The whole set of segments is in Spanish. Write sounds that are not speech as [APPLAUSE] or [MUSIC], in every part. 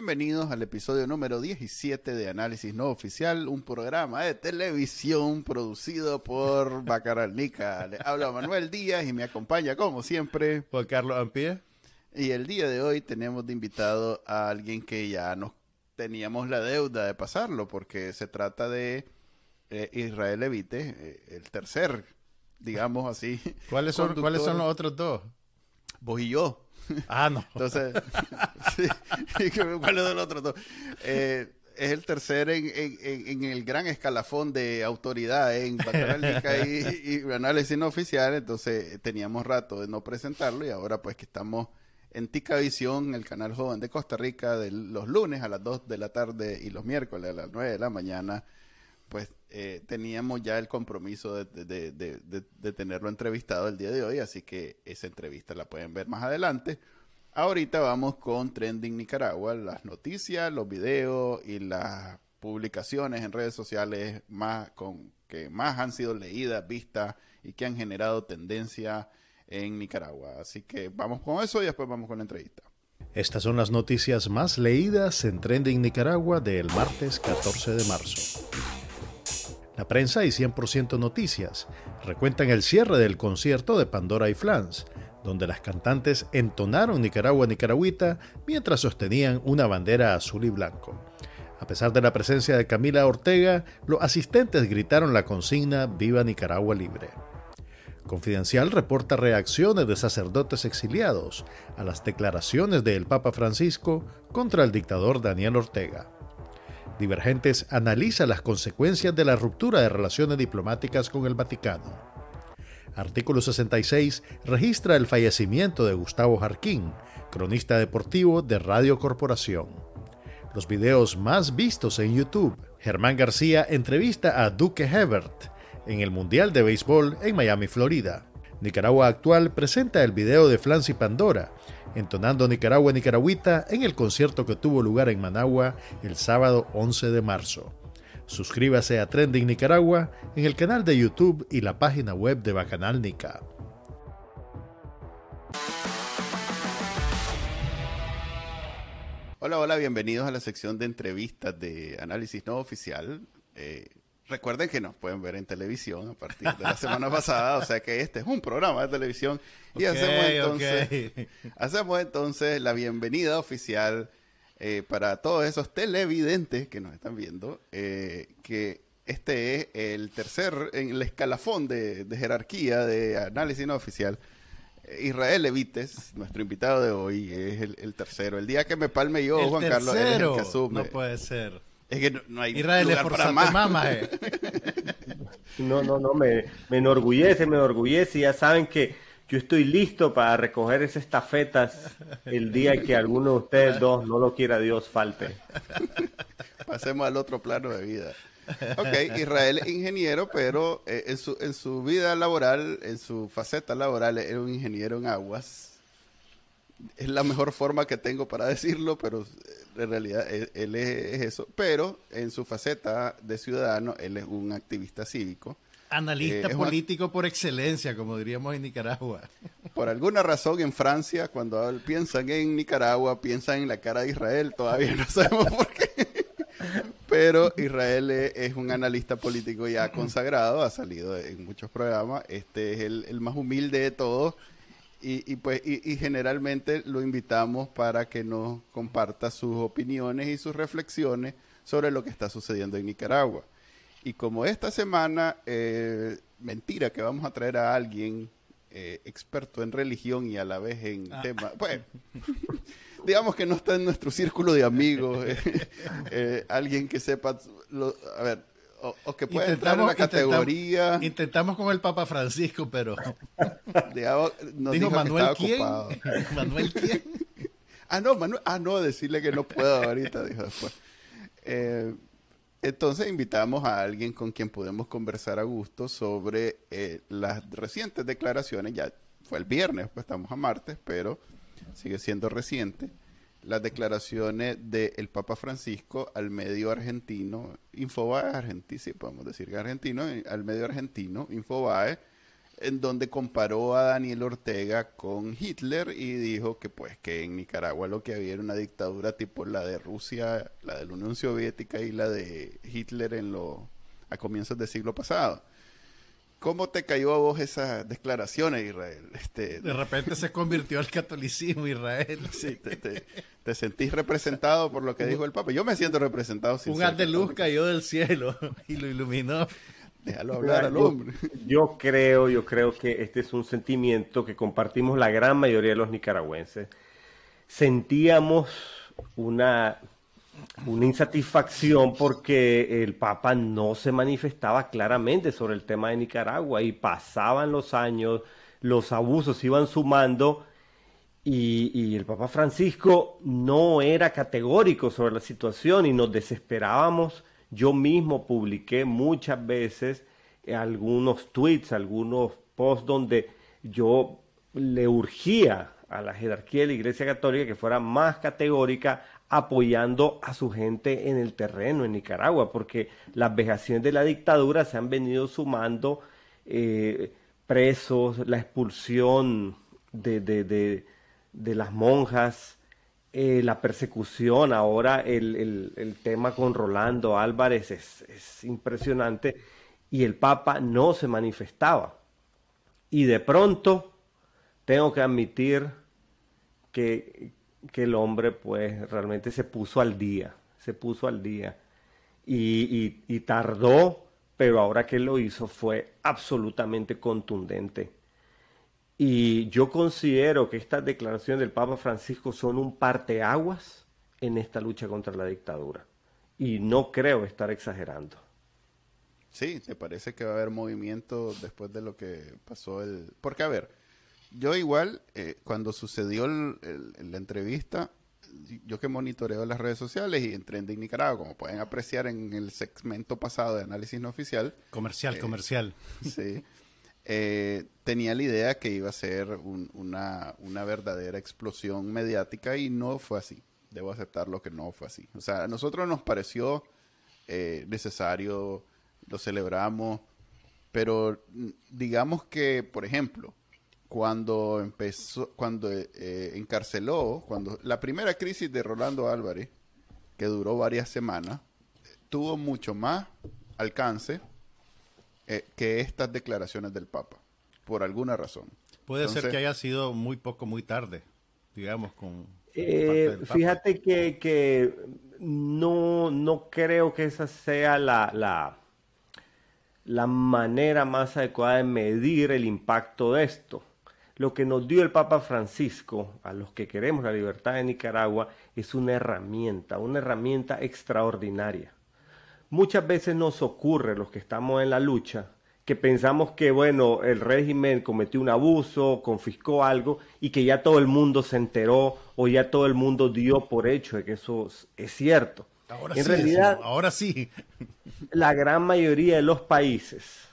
Bienvenidos al episodio número 17 de Análisis No Oficial, un programa de televisión producido por [LAUGHS] Bacaral Nica. Le habla Manuel Díaz y me acompaña, como siempre, Juan Carlos Ampie. Y el día de hoy tenemos de invitado a alguien que ya nos teníamos la deuda de pasarlo, porque se trata de eh, Israel Evite, eh, el tercer, digamos así. ¿Cuáles son, ¿Cuáles son los otros dos? Vos y yo. Ah, no. Entonces, [LAUGHS] sí, ¿cuál es el otro? Eh, es el tercer en, en, en, el gran escalafón de autoridad en Bacarálica y, y, análisis no oficial. Entonces, teníamos rato de no presentarlo y ahora, pues, que estamos en Tica Visión, el canal joven de Costa Rica, de los lunes a las 2 de la tarde y los miércoles a las 9 de la mañana, pues eh, teníamos ya el compromiso de, de, de, de, tenerlo entrevistado el día de hoy, así que esa entrevista la pueden ver más adelante. Ahorita vamos con Trending Nicaragua, las noticias, los videos y las publicaciones en redes sociales más con que más han sido leídas, vistas y que han generado tendencia en Nicaragua. Así que vamos con eso y después vamos con la entrevista. Estas son las noticias más leídas en Trending Nicaragua del martes 14 de marzo. La prensa y 100% Noticias recuentan el cierre del concierto de Pandora y Flans, donde las cantantes entonaron Nicaragua Nicaragüita mientras sostenían una bandera azul y blanco. A pesar de la presencia de Camila Ortega, los asistentes gritaron la consigna Viva Nicaragua Libre. Confidencial reporta reacciones de sacerdotes exiliados a las declaraciones del Papa Francisco contra el dictador Daniel Ortega. Divergentes analiza las consecuencias de la ruptura de relaciones diplomáticas con el Vaticano. Artículo 66 registra el fallecimiento de Gustavo Jarquín, cronista deportivo de Radio Corporación. Los videos más vistos en YouTube. Germán García entrevista a Duque Hebert en el Mundial de Béisbol en Miami, Florida. Nicaragua Actual presenta el video de Flancy Pandora, entonando Nicaragua Nicaragüita en el concierto que tuvo lugar en Managua el sábado 11 de marzo. Suscríbase a Trending Nicaragua en el canal de YouTube y la página web de Bacanal Nica. Hola, hola, bienvenidos a la sección de entrevistas de análisis no oficial. Eh, Recuerden que nos pueden ver en televisión a partir de la semana pasada, o sea que este es un programa de televisión y hacemos, entonces, hacemos entonces la bienvenida oficial eh, para todos esos televidentes que nos están viendo, eh, que este es el tercer en el escalafón de, jerarquía de análisis no oficial. Israel Evites, nuestro invitado de hoy, es el, tercero. El día que me palme yo, Juan Carlos, es el que asume. No puede ser. Es que no, hay Israel lugar para más. Mama, [LAUGHS] eh. No, no, no, me, me enorgullece, me enorgullece. Ya saben que yo estoy listo para recoger esas estafetas el día que alguno de ustedes dos, no lo quiera Dios, falte. [LAUGHS] Pasemos al otro plano de vida. Ok, Israel es ingeniero, pero eh, en, su, en su vida laboral, en su faceta laboral, es un ingeniero en aguas es la mejor forma que tengo para decirlo, pero en realidad él, es, eso. Pero en su faceta de ciudadano, él es un activista cívico. Analista eh, político por excelencia, como diríamos en Nicaragua. [LAUGHS] Por alguna razón en Francia, cuando piensan en Nicaragua, piensan en la cara de Israel, todavía no [LAUGHS] sabemos por qué. Pero Israel es, un analista político ya consagrado, ha salido en muchos programas. Este es el, el más humilde de todos y, pues, y, generalmente lo invitamos para que nos comparta sus opiniones y sus reflexiones sobre lo que está sucediendo en Nicaragua. Y como esta semana, eh, mentira que vamos a traer a alguien eh, experto en religión y a la vez en ah. temas, pues, [LAUGHS] digamos que no está en nuestro círculo de amigos, [LAUGHS] eh, alguien que sepa, a ver, o, que pueda entrar en la categoría. Intentamos, con el Papa Francisco, pero. [LAUGHS] dijo, [LAUGHS] Manuel quién. Manuel [LAUGHS] quién. ah, no, Manuel. Ah, no, decirle que no puedo ahorita, dijo después. Eh, entonces invitamos a alguien con quien podemos conversar a gusto sobre eh, las recientes declaraciones. Ya fue el viernes, pues estamos a martes, pero sigue siendo reciente las declaraciones del Papa Francisco al medio argentino, Infobae argentino, podemos decir que argentino, al medio argentino, Infobae, en donde comparó a Daniel Ortega con Hitler y dijo que pues que en Nicaragua lo que había era una dictadura tipo la de Rusia, la de la Unión Soviética y la de Hitler en lo, a comienzos del siglo pasado. ¿Cómo te cayó a vos esas declaraciones, Israel? Este, de repente se convirtió al catolicismo, Israel. Sí, te, sentís representado por lo que dijo el Papa. Yo me siento representado. Sin Un haz de luz cayó del cielo y lo iluminó. Déjalo hablar al hombre. Yo, creo, yo creo que este es un sentimiento que compartimos la gran mayoría de los nicaragüenses. Sentíamos una, una insatisfacción porque el Papa no se manifestaba claramente sobre el tema de Nicaragua y pasaban los años, los abusos iban sumando y, y, el Papa Francisco no era categórico sobre la situación y nos desesperábamos. Yo mismo publiqué muchas veces algunos tweets, algunos posts donde yo le urgía a la jerarquía de la Iglesia Católica que fuera más categórica apoyando a su gente en el terreno, en Nicaragua, porque las vejaciones de la dictadura se han venido sumando, eh, presos, la expulsión de, de las monjas, eh, la persecución, ahora el, tema con Rolando Álvarez es, impresionante y el Papa no se manifestaba. Y de pronto tengo que admitir que, el hombre pues realmente se puso al día, se puso al día y, y tardó, pero ahora que lo hizo fue absolutamente contundente. Y yo considero que estas declaraciones del Papa Francisco son un parteaguas en esta lucha contra la dictadura. Y no creo estar exagerando. Sí, ¿te parece que va a haber movimiento después de lo que pasó el... Porque, a ver, yo igual, eh, cuando sucedió la entrevista, yo que monitoreo las redes sociales y en Trending Nicaragua, como pueden apreciar en el segmento pasado de análisis no oficial. Comercial, eh, comercial. [LAUGHS] Sí. Eh, tenía la idea que iba a ser una, verdadera explosión mediática y no fue así. Debo aceptar lo que no fue así. O sea, a nosotros nos pareció eh, necesario, lo celebramos, pero mm, digamos que, por ejemplo, cuando empezó, cuando eh, encarceló, cuando la primera crisis de Rolando Álvarez, que duró varias semanas, tuvo mucho más alcance eh, que estas declaraciones del Papa, por alguna razón. Puede ser que haya sido muy poco, muy tarde, digamos, con... Eh, fíjate que, que, no, no creo que esa sea la, la, la manera más adecuada de medir el impacto de esto. Lo que nos dio el Papa Francisco a los que queremos la libertad de Nicaragua es una herramienta, una herramienta extraordinaria. Muchas veces nos ocurre, los que estamos en la lucha, que pensamos que, bueno, el régimen cometió un abuso, confiscó algo y que ya todo el mundo se enteró o ya todo el mundo dio por hecho de que eso es cierto. Ahora en realidad, ahora sí. La gran mayoría de los países,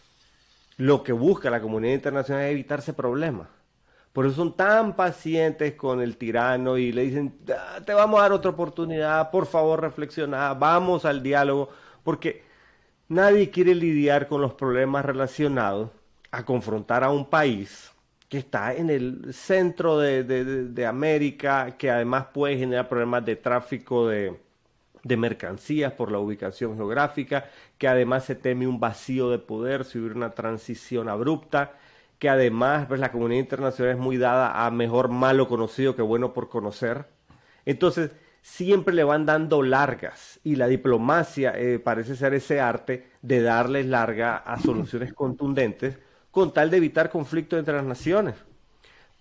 lo que busca la comunidad internacional es evitarse problemas. Por eso son tan pacientes con el tirano y le dicen, ah, te vamos a dar otra oportunidad, por favor reflexiona, vamos al diálogo porque nadie quiere lidiar con los problemas relacionados a confrontar a un país que está en el centro de, América, que además puede generar problemas de tráfico de, mercancías por la ubicación geográfica, que además se teme un vacío de poder si hubiera una transición abrupta, que además pues, la comunidad internacional es muy dada a mejor malo conocido que bueno por conocer. Entonces, siempre le van dando largas y la diplomacia eh, parece ser ese arte de darles larga a [LAUGHS] soluciones contundentes con tal de evitar conflictos entre las naciones.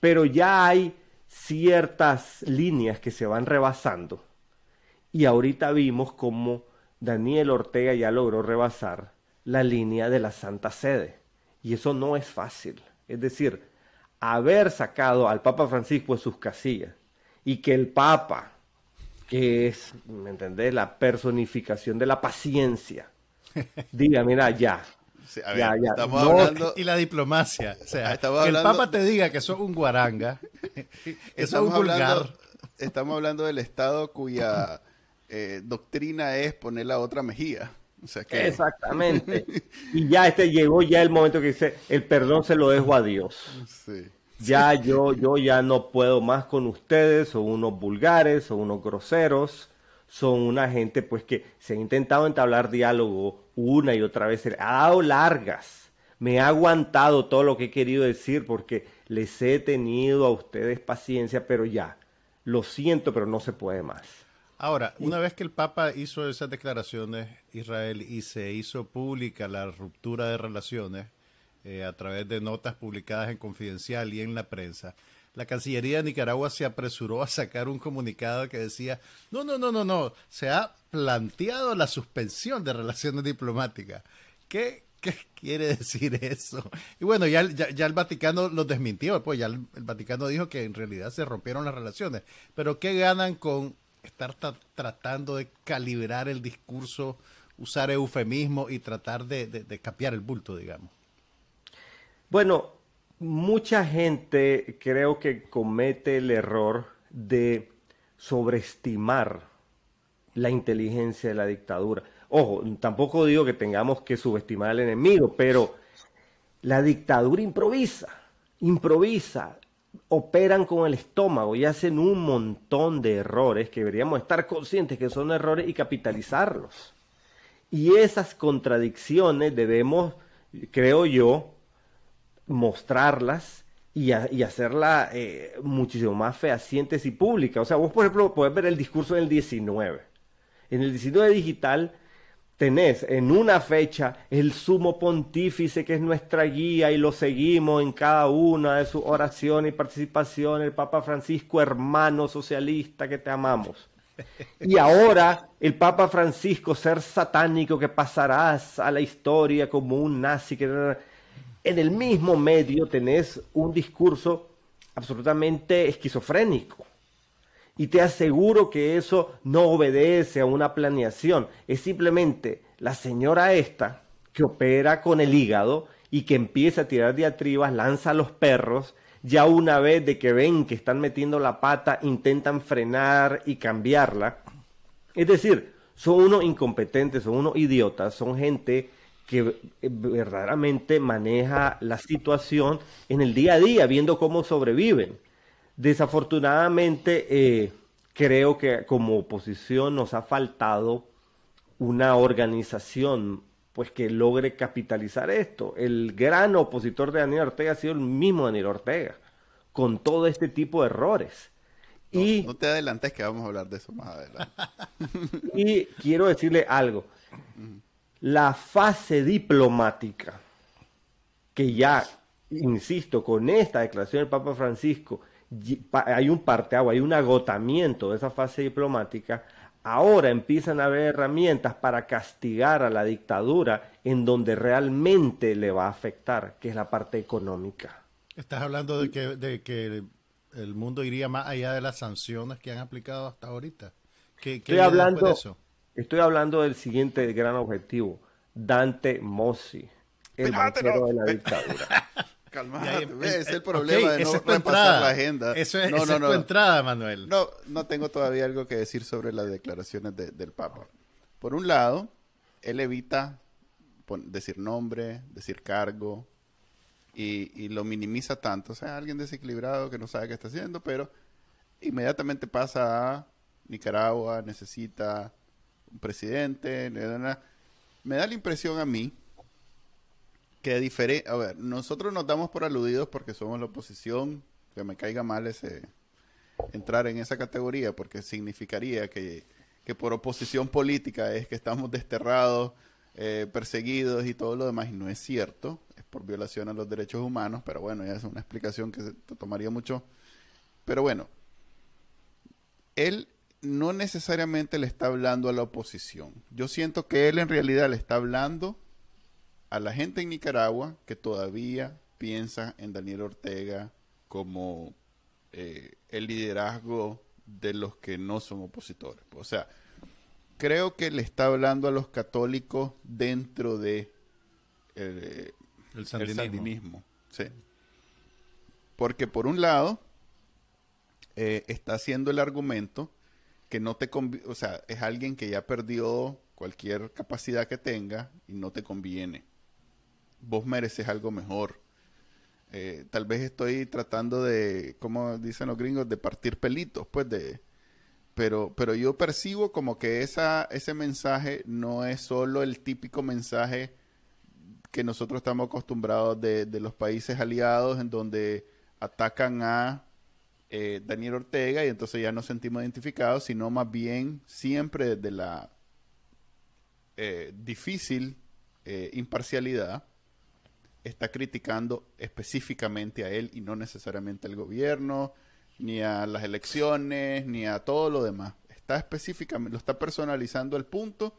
Pero ya hay ciertas líneas que se van rebasando y ahorita vimos cómo Daniel Ortega ya logró rebasar la línea de la Santa Sede y eso no es fácil. Es decir, haber sacado al Papa Francisco de sus casillas y que el Papa que es, ¿me entendés? La personificación de la paciencia. [LAUGHS] Diga, mira, ya. ya, ya. Estamos hablando... Y la diplomacia. O sea, que el Papa te diga que sos un guaranga, [LAUGHS] que sos un vulgar. estamos hablando del Estado cuya eh, doctrina es poner la otra mejilla. Exactamente. [LAUGHS] y ya este llegó ya el momento que dice, el perdón se lo dejo a Dios. Ya yo, yo ya no puedo más con ustedes, son unos vulgares, son unos groseros, son una gente pues que se ha intentado entablar diálogo una y otra vez, ha dado largas, me ha aguantado todo lo que he querido decir porque les he tenido a ustedes paciencia, pero ya, lo siento, pero no se puede más. Ahora, una vez que el Papa hizo esas declaraciones, Israel, y se hizo pública la ruptura de relaciones eh, a través de notas publicadas en Confidencial y en la prensa, la Cancillería de Nicaragua se apresuró a sacar un comunicado que decía, no, no, no, no, no, se ha planteado la suspensión de relaciones diplomáticas. ¿Qué, qué quiere decir eso? Y bueno, ya, ya, el Vaticano lo desmintió, pues ya el Vaticano dijo que en realidad se rompieron las relaciones. Pero ¿qué ganan con estar tratando de calibrar el discurso, usar eufemismo y tratar de, de, el bulto, digamos? Bueno, mucha gente creo que comete el error de sobreestimar la inteligencia de la dictadura. Ojo, tampoco digo que tengamos que subestimar al enemigo, pero la dictadura improvisa, improvisa operan con el estómago y hacen un montón de errores que deberíamos estar conscientes que son errores y capitalizarlos. Y esas contradicciones debemos, creo yo, mostrarlas y, hacerlas eh, muchísimo más fehacientes y públicas. O sea, vos, por ejemplo, podés ver el discurso del 19. En el 19 digital tenés en una fecha el sumo pontífice que es nuestra guía y lo seguimos en cada una de sus oraciones y participaciones, el Papa Francisco, hermano socialista que te amamos. Y ahora el Papa Francisco, ser satánico que pasarás a la historia como un nazi, que en el mismo medio tenés un discurso absolutamente esquizofrénico. Y te aseguro que eso no obedece a una planeación. Es simplemente la señora esta que opera con el hígado y que empieza a tirar diatribas, lanza a los perros. Ya una vez de que ven que están metiendo la pata, intentan frenar y cambiarla. Es decir, son unos incompetentes, son unos idiotas, son gente que eh, verdaderamente maneja la situación en el día a día, viendo cómo sobreviven. Desafortunadamente, eh, creo que como oposición nos ha faltado una organización pues que logre capitalizar esto. El gran opositor de Daniel Ortega ha sido el mismo Daniel Ortega, con todo este tipo de errores. No, y, no te adelantes que vamos a hablar de eso más adelante. [LAUGHS] y quiero decirle algo. La fase diplomática, que ya, insisto, con esta declaración del Papa Francisco, hay un parteagua, hay un agotamiento de esa fase diplomática, ahora empiezan a haber herramientas para castigar a la dictadura en donde realmente le va a afectar, que es la parte económica. Estás hablando de que, de que el mundo iría más allá de las sanciones que han aplicado hasta ahorita. ¿Qué, estoy, hablando, eso? estoy hablando del siguiente gran objetivo. Dante Mossi, el banquero de la dictadura. [LAUGHS] Calmate, es el problema de no repasar la agenda. Eso es, no, no, no. tu entrada, Manuel. No, no tengo todavía algo que decir sobre las declaraciones del Papa. Por un lado, él evita decir nombre, decir cargo, y, lo minimiza tanto. O sea, alguien desequilibrado que no sabe qué está haciendo, pero inmediatamente pasa a Nicaragua, necesita un presidente. Me da la impresión a mí que diferente. A ver, nosotros nos damos por aludidos porque somos la oposición. Que me caiga mal ese entrar en esa categoría porque significaría que, por oposición política es que estamos desterrados, eh, perseguidos y todo lo demás. Y no es cierto. Es por violación a los derechos humanos. Pero bueno, ya es una explicación que se tomaría mucho. Pero bueno, él no necesariamente le está hablando a la oposición. Yo siento que él en realidad le está hablando a la gente en Nicaragua que todavía piensa en Daniel Ortega como eh, el liderazgo de los que no son opositores. O sea, creo que le está hablando a los católicos dentro de eh, el sandinismo. Sí. Porque por un lado, eh, está haciendo el argumento que no te o sea, es alguien que ya perdió cualquier capacidad que tenga y no te conviene. Vos mereces algo mejor. Eh, tal vez estoy tratando de, como dicen los gringos, de partir pelitos, pues de... Pero, pero yo percibo como que esa, ese mensaje no es solo el típico mensaje que nosotros estamos acostumbrados de, de los países aliados en donde atacan a eh, Daniel Ortega y entonces ya nos sentimos identificados, sino más bien siempre desde la eh, difícil imparcialidad está criticando específicamente a él y no necesariamente al gobierno, ni a las elecciones, ni a todo lo demás. Está específicamente, lo está personalizando al punto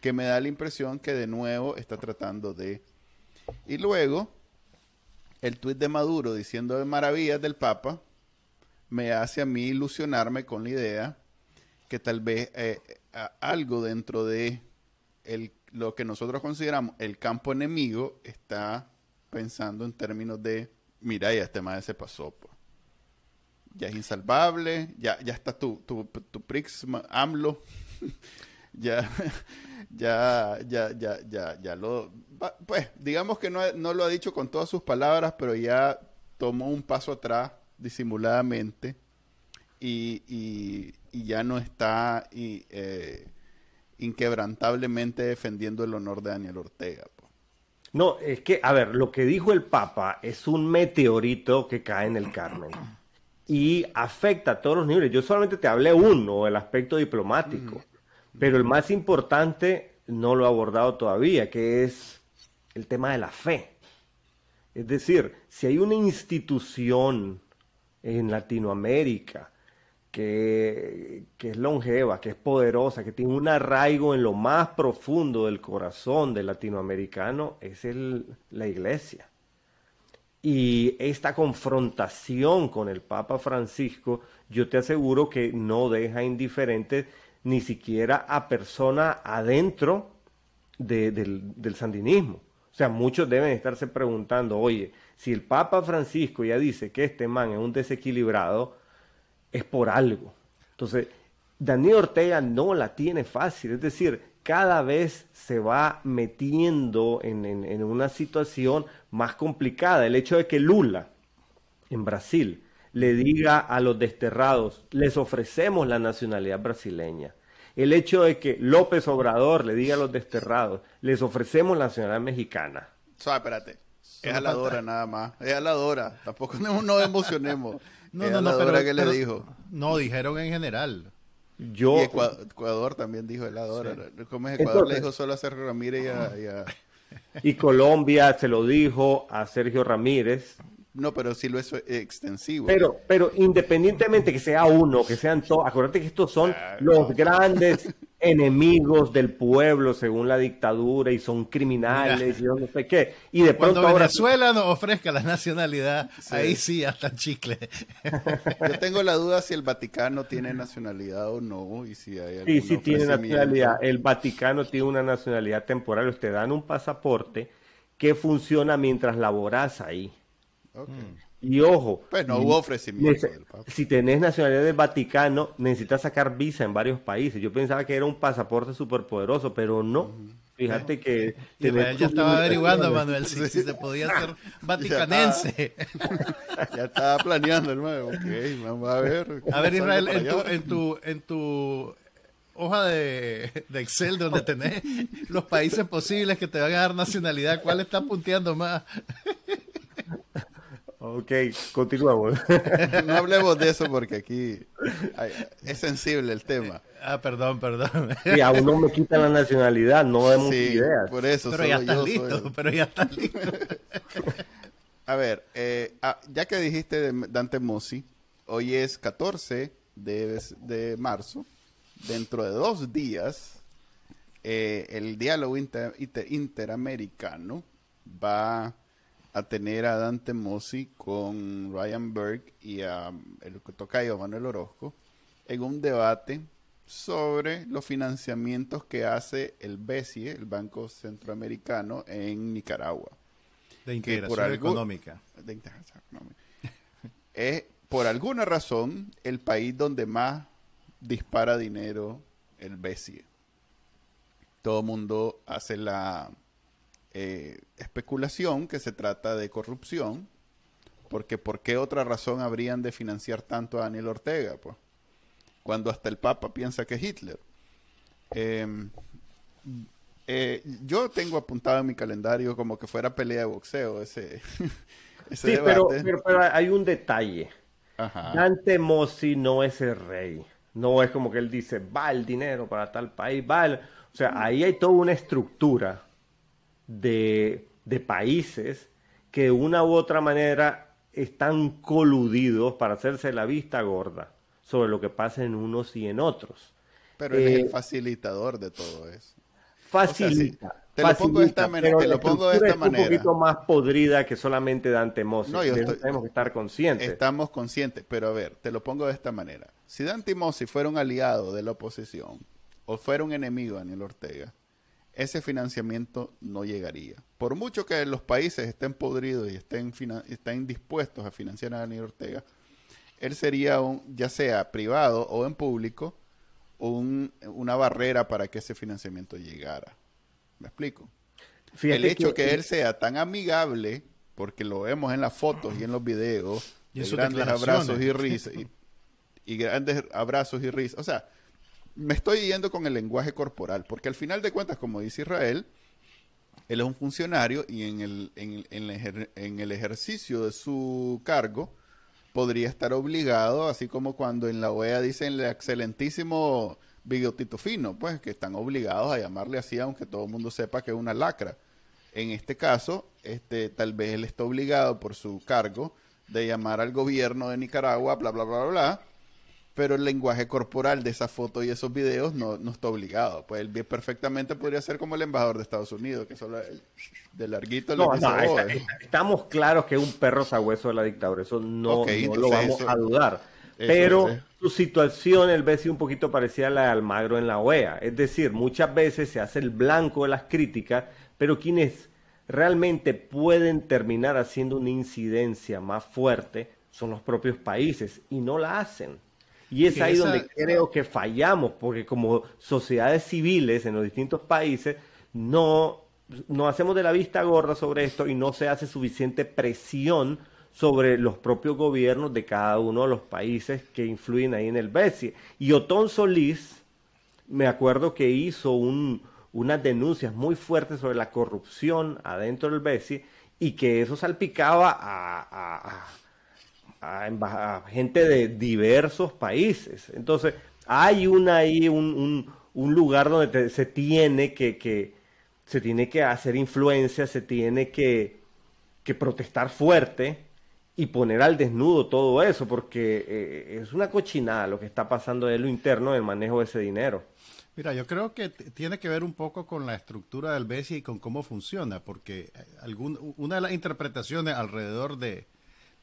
que me da la impresión que de nuevo está tratando de... Y luego, el tuit de Maduro diciendo de maravillas del Papa me hace a mí ilusionarme con la idea que tal vez eh, algo dentro de el, lo que nosotros consideramos el campo enemigo está pensando en términos de, mira, ya este madre se pasó, ya es insalvable, ya, ya está tu, tu, tu Prix AMLO, [LAUGHS] ya, ya, ya, ya, ya, ya lo, pues digamos que no, no lo ha dicho con todas sus palabras, pero ya tomó un paso atrás disimuladamente y, y, ya no está eh, inquebrantablemente defendiendo el honor de Daniel Ortega. No, es que, a ver, lo que dijo el Papa es un meteorito que cae en el Carmen y afecta a todos los niveles. Yo solamente te hablé uno, el aspecto diplomático, pero el más importante no lo he abordado todavía, que es el tema de la fe. Es decir, si hay una institución en Latinoamérica que, es longeva, que es poderosa, que tiene un arraigo en lo más profundo del corazón del latinoamericano, es el, la iglesia. Y esta confrontación con el Papa Francisco, yo te aseguro que no deja indiferente ni siquiera a persona adentro del, del sandinismo. O sea, muchos deben estarse preguntando, oye, si el Papa Francisco ya dice que este man es un desequilibrado, es por algo. Entonces, Daniel Ortega no la tiene fácil, es decir, cada vez se va metiendo en, una situación más complicada. El hecho de que Lula, en Brasil, le diga a los desterrados, les ofrecemos la nacionalidad brasileña. El hecho de que López Obrador le diga a los desterrados, les ofrecemos la nacionalidad mexicana. espérate. Es a nada más. Es a la Tampoco [LAUGHS] nos emocionemos. No, no, no, pero, que le dijo. No, dijeron en general. Yo, y Ecuador, también dijo el Sí. ¿Cómo es Ecuador? le dijo solo a Sergio Ramírez y a, y Colombia se lo dijo a Sergio Ramírez. No, pero sí lo es extensivo. Pero, pero independientemente que sea uno, que sean todos, acuérdate que estos son los grandes [LAUGHS] enemigos del pueblo según la dictadura y son criminales y no sé qué. Y de pronto Cuando Venezuela nos ofrezca la nacionalidad, ahí sí hasta chicle. Yo tengo la duda si el Vaticano tiene nacionalidad o no y si hay Sí, sí tiene nacionalidad. El Vaticano tiene una nacionalidad temporal. Usted dan un pasaporte que funciona mientras laboras ahí. Y ojo. Pues no hubo ofrecimiento. Si tenés nacionalidad del Vaticano, necesitas sacar visa en varios países. Yo pensaba que era un pasaporte súper poderoso, pero no. Fíjate que. Israel ya estaba averiguando, [LAUGHS] Manuel, si, se podía ser [LAUGHS] vaticanense. Ya estaba, planeando, hermano. Ok, vamos a ver. A ver, Israel, en tu, en tu, en tu hoja de, de, Excel donde tenés los países posibles que te van a dar nacionalidad, ¿cuál está punteando más? Ok, continuamos. [LAUGHS] No hablemos de eso porque aquí es sensible el tema. Ah, perdón, perdón. Y a uno me quita la nacionalidad, no demos sí, ideas. Por eso, pero ya estás listo, pero ya estás listo. [LAUGHS] A ver, eh, ah, ya que dijiste de Dante Mossi, hoy es 14 de, de marzo. Dentro de dos días, eh, el diálogo interamericano va a tener a Dante Mossi con Ryan Berg y a el tocayo Manuel Orozco en un debate sobre los financiamientos que hace el BESIE, el Banco Centroamericano, en Nicaragua. De integración económica. De integración económica. es, [LAUGHS] por alguna razón, el país donde más dispara dinero el BESIE. todo el mundo hace la eh, especulación que se trata de corrupción, porque ¿por qué otra razón habrían de financiar tanto a Daniel Ortega? Pues? Cuando hasta el Papa piensa que es Hitler. Em, eh, yo tengo apuntado en mi calendario como que fuera pelea de boxeo ese, [LAUGHS] sí, Pero, hay un detalle. Dante Mossi no es el rey. No es como que él dice, va el dinero para tal país, va O sea, ahí hay toda una estructura de, de países que de una u otra manera están coludidos para hacerse la vista gorda sobre lo que pasa en unos y en otros. Pero él es el eh, facilitador de todo eso. Facilita. te lo pongo de esta, manera, te lo pongo de esta manera. un poquito más podrida que solamente Dante Mossi. No, tenemos que estar conscientes. Estamos conscientes, pero a ver, te lo pongo de esta manera. Si Dante Mossi fuera un aliado de la oposición o fuera un enemigo de Daniel Ortega, ese financiamiento no llegaría. Por mucho que los países estén podridos y estén, estén dispuestos a financiar a Daniel Ortega, él sería un, ya sea privado o en público, una barrera para que ese financiamiento llegara. ¿Me explico? el hecho que, él sea tan amigable, porque lo vemos en las fotos y en los videos, y grandes abrazos y risas, y, grandes abrazos y risas. O sea, me estoy yendo con el lenguaje corporal, porque al final de cuentas, como dice Israel, él es un funcionario y en el, en el ejercicio de su cargo, podría estar obligado, así como cuando en la OEA dicen el excelentísimo bigotito fino, pues que están obligados a llamarle así, aunque todo el mundo sepa que es una lacra. En este caso, este, tal vez él está obligado por su cargo de llamar al gobierno de Nicaragua, bla, bla, bla, bla, pero el lenguaje corporal de esa foto y esos videos no, no está obligado. Pues él bien perfectamente podría ser como el embajador de Estados Unidos, que solo de larguito no, no, estamos claros que es un perro sabueso de la dictadura, eso no, lo vamos a dudar. pero su situación, el ve un poquito parecida a la de Almagro en la OEA. Es decir, muchas veces se hace el blanco de las críticas, pero quienes realmente pueden terminar haciendo una incidencia más fuerte son los propios países y no la hacen. Y es ahí donde creo que fallamos, porque como sociedades civiles en los distintos países no, no hacemos de la vista gorda sobre esto y no se hace suficiente presión sobre los propios gobiernos de cada uno de los países que influyen ahí en el BESI. Y Otón Solís, me acuerdo que hizo unas denuncias muy fuertes sobre la corrupción adentro del BESI y que eso salpicaba a a, gente de diversos países. Entonces, hay una, ahí un, lugar donde se tiene que, se tiene que hacer influencia, se tiene que, protestar fuerte y poner al desnudo todo eso, porque eh, es una cochinada lo que está pasando en lo interno del manejo de ese dinero. Mira, yo creo que tiene que ver un poco con la estructura del BESI y con cómo funciona, porque algún, una de las interpretaciones alrededor de,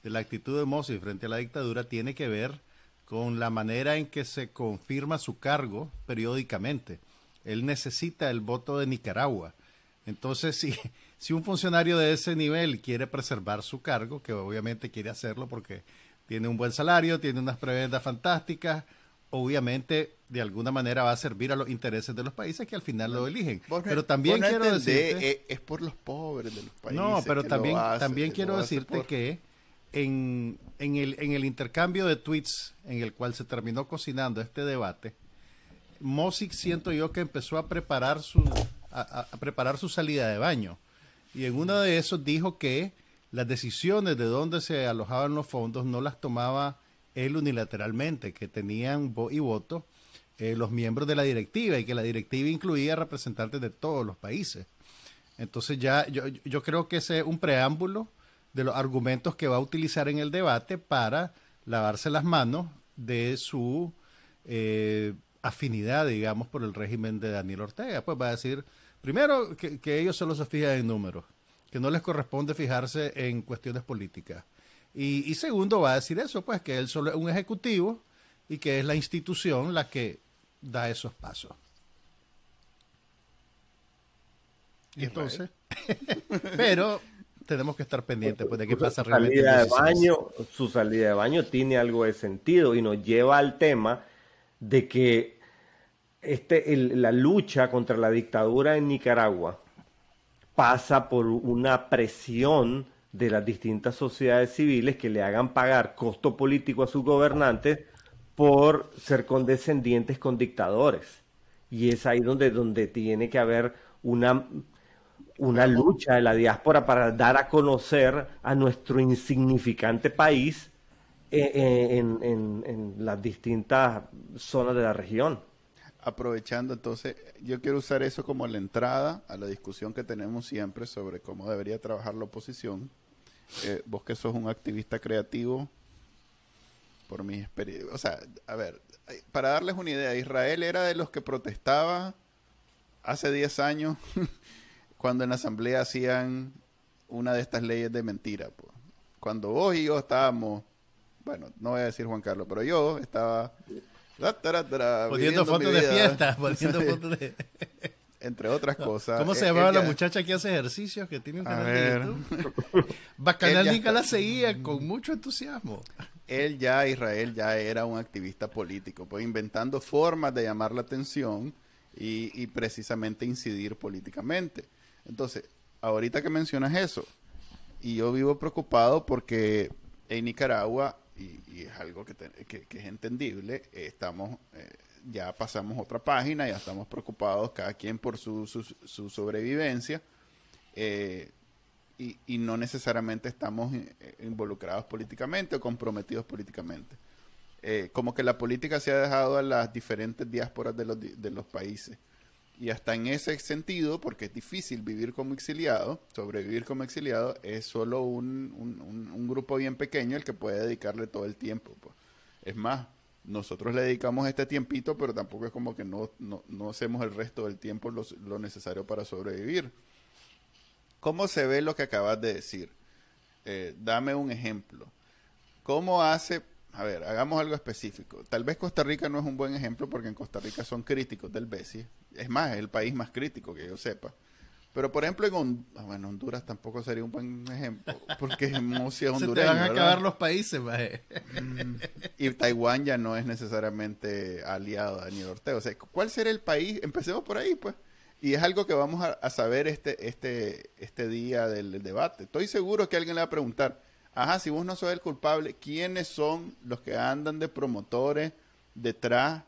de la actitud de Mossi frente a la dictadura tiene que ver con la manera en que se confirma su cargo periódicamente. Él necesita el voto de Nicaragua. Entonces, [LAUGHS] si, si un funcionario de ese nivel quiere preservar su cargo, que obviamente quiere hacerlo porque tiene un buen salario, tiene unas prebendas fantásticas, obviamente de alguna manera va a servir a los intereses de los países que al final lo eligen. pero también quiero decirte es, por los pobres de los países. No, pero también también quiero decirte que en, en, el, en el intercambio de tweets en el cual se terminó cocinando este debate, Mosic siento yo que empezó a preparar su, a, preparar su salida de baño. Y en uno de esos dijo que las decisiones de dónde se alojaban los fondos no las tomaba él unilateralmente, que tenían voz y voto eh, los miembros de la directiva y que la directiva incluía representantes de todos los países. Entonces ya yo, yo creo que ese es un preámbulo de los argumentos que va a utilizar en el debate para lavarse las manos de su eh, afinidad, digamos, por el régimen de Daniel Ortega. Pues va a decir, primero, que, ellos solo se fijan en números, que no les corresponde fijarse en cuestiones políticas. Y, y, segundo, va a decir eso, pues que él solo es un ejecutivo y que es la institución la que da esos pasos. Y entonces, [LAUGHS] pero tenemos que estar pendientes pues, de qué pasa realmente. Salida de baño, su salida de baño tiene algo de sentido y nos lleva al tema de que este, la lucha contra la dictadura en Nicaragua pasa por una presión de las distintas sociedades civiles que le hagan pagar costo político a sus gobernantes por ser condescendientes con dictadores. Y es ahí donde, donde tiene que haber una, una lucha de la diáspora para dar a conocer a nuestro insignificante país eh, eh, en las distintas zonas de la región aprovechando entonces, yo quiero usar eso como la entrada a la discusión que tenemos siempre sobre cómo debería trabajar la oposición. Eh, vos que sos un activista creativo, por mi experiencia, o sea, a ver, para darles una idea, Israel era de los que protestaba hace 10 años [LAUGHS] cuando en la asamblea hacían una de estas leyes de mentira. Pues. Cuando vos y yo estábamos, bueno, no voy a decir Juan Carlos, pero yo estaba poniendo fotos de fiesta, [LAUGHS] poniendo fotos de... Entre otras cosas. ¿Cómo se llamaba la muchacha que hace ejercicios, que tiene un canal de YouTube? [LAUGHS] Bacanal la seguía con mucho entusiasmo. Él ya, Israel, ya era un activista político, pues inventando formas de llamar la atención y, y precisamente incidir políticamente. Entonces, ahorita que mencionas eso, y yo vivo preocupado porque en Nicaragua y, es algo que, es entendible, estamos, eh, ya pasamos otra página, ya estamos preocupados cada quien por su, su, sobrevivencia eh, y, no necesariamente estamos eh, involucrados políticamente o comprometidos políticamente. como que la política se ha dejado a las diferentes diásporas de los, de los países. Y hasta en ese sentido, porque es difícil vivir como exiliado, sobrevivir como exiliado, es solo un, un, grupo bien pequeño el que puede dedicarle todo el tiempo. Pues. Es más, nosotros le dedicamos este tiempito, pero tampoco es como que no, no, no hacemos el resto del tiempo lo, lo, necesario para sobrevivir. ¿Cómo se ve lo que acabas de decir? Eh, dame un ejemplo. ¿Cómo hace a ver, hagamos algo específico. Tal vez Costa Rica no es un buen ejemplo porque en Costa Rica son críticos del BESI. Es más, es el país más crítico que yo sepa. Pero por ejemplo en ah, Honduras tampoco sería un buen ejemplo porque es. [LAUGHS] Se te van a acabar los países, maje. Mm, y Taiwán ya no es necesariamente aliado a Daniel Ortega. O sea, ¿cuál será el país? Empecemos por ahí, pues. Y es algo que vamos a, saber este, este, este día del debate. Estoy seguro que alguien le va a preguntar Ajá, si vos no sos el culpable, ¿quiénes son los que andan de promotores detrás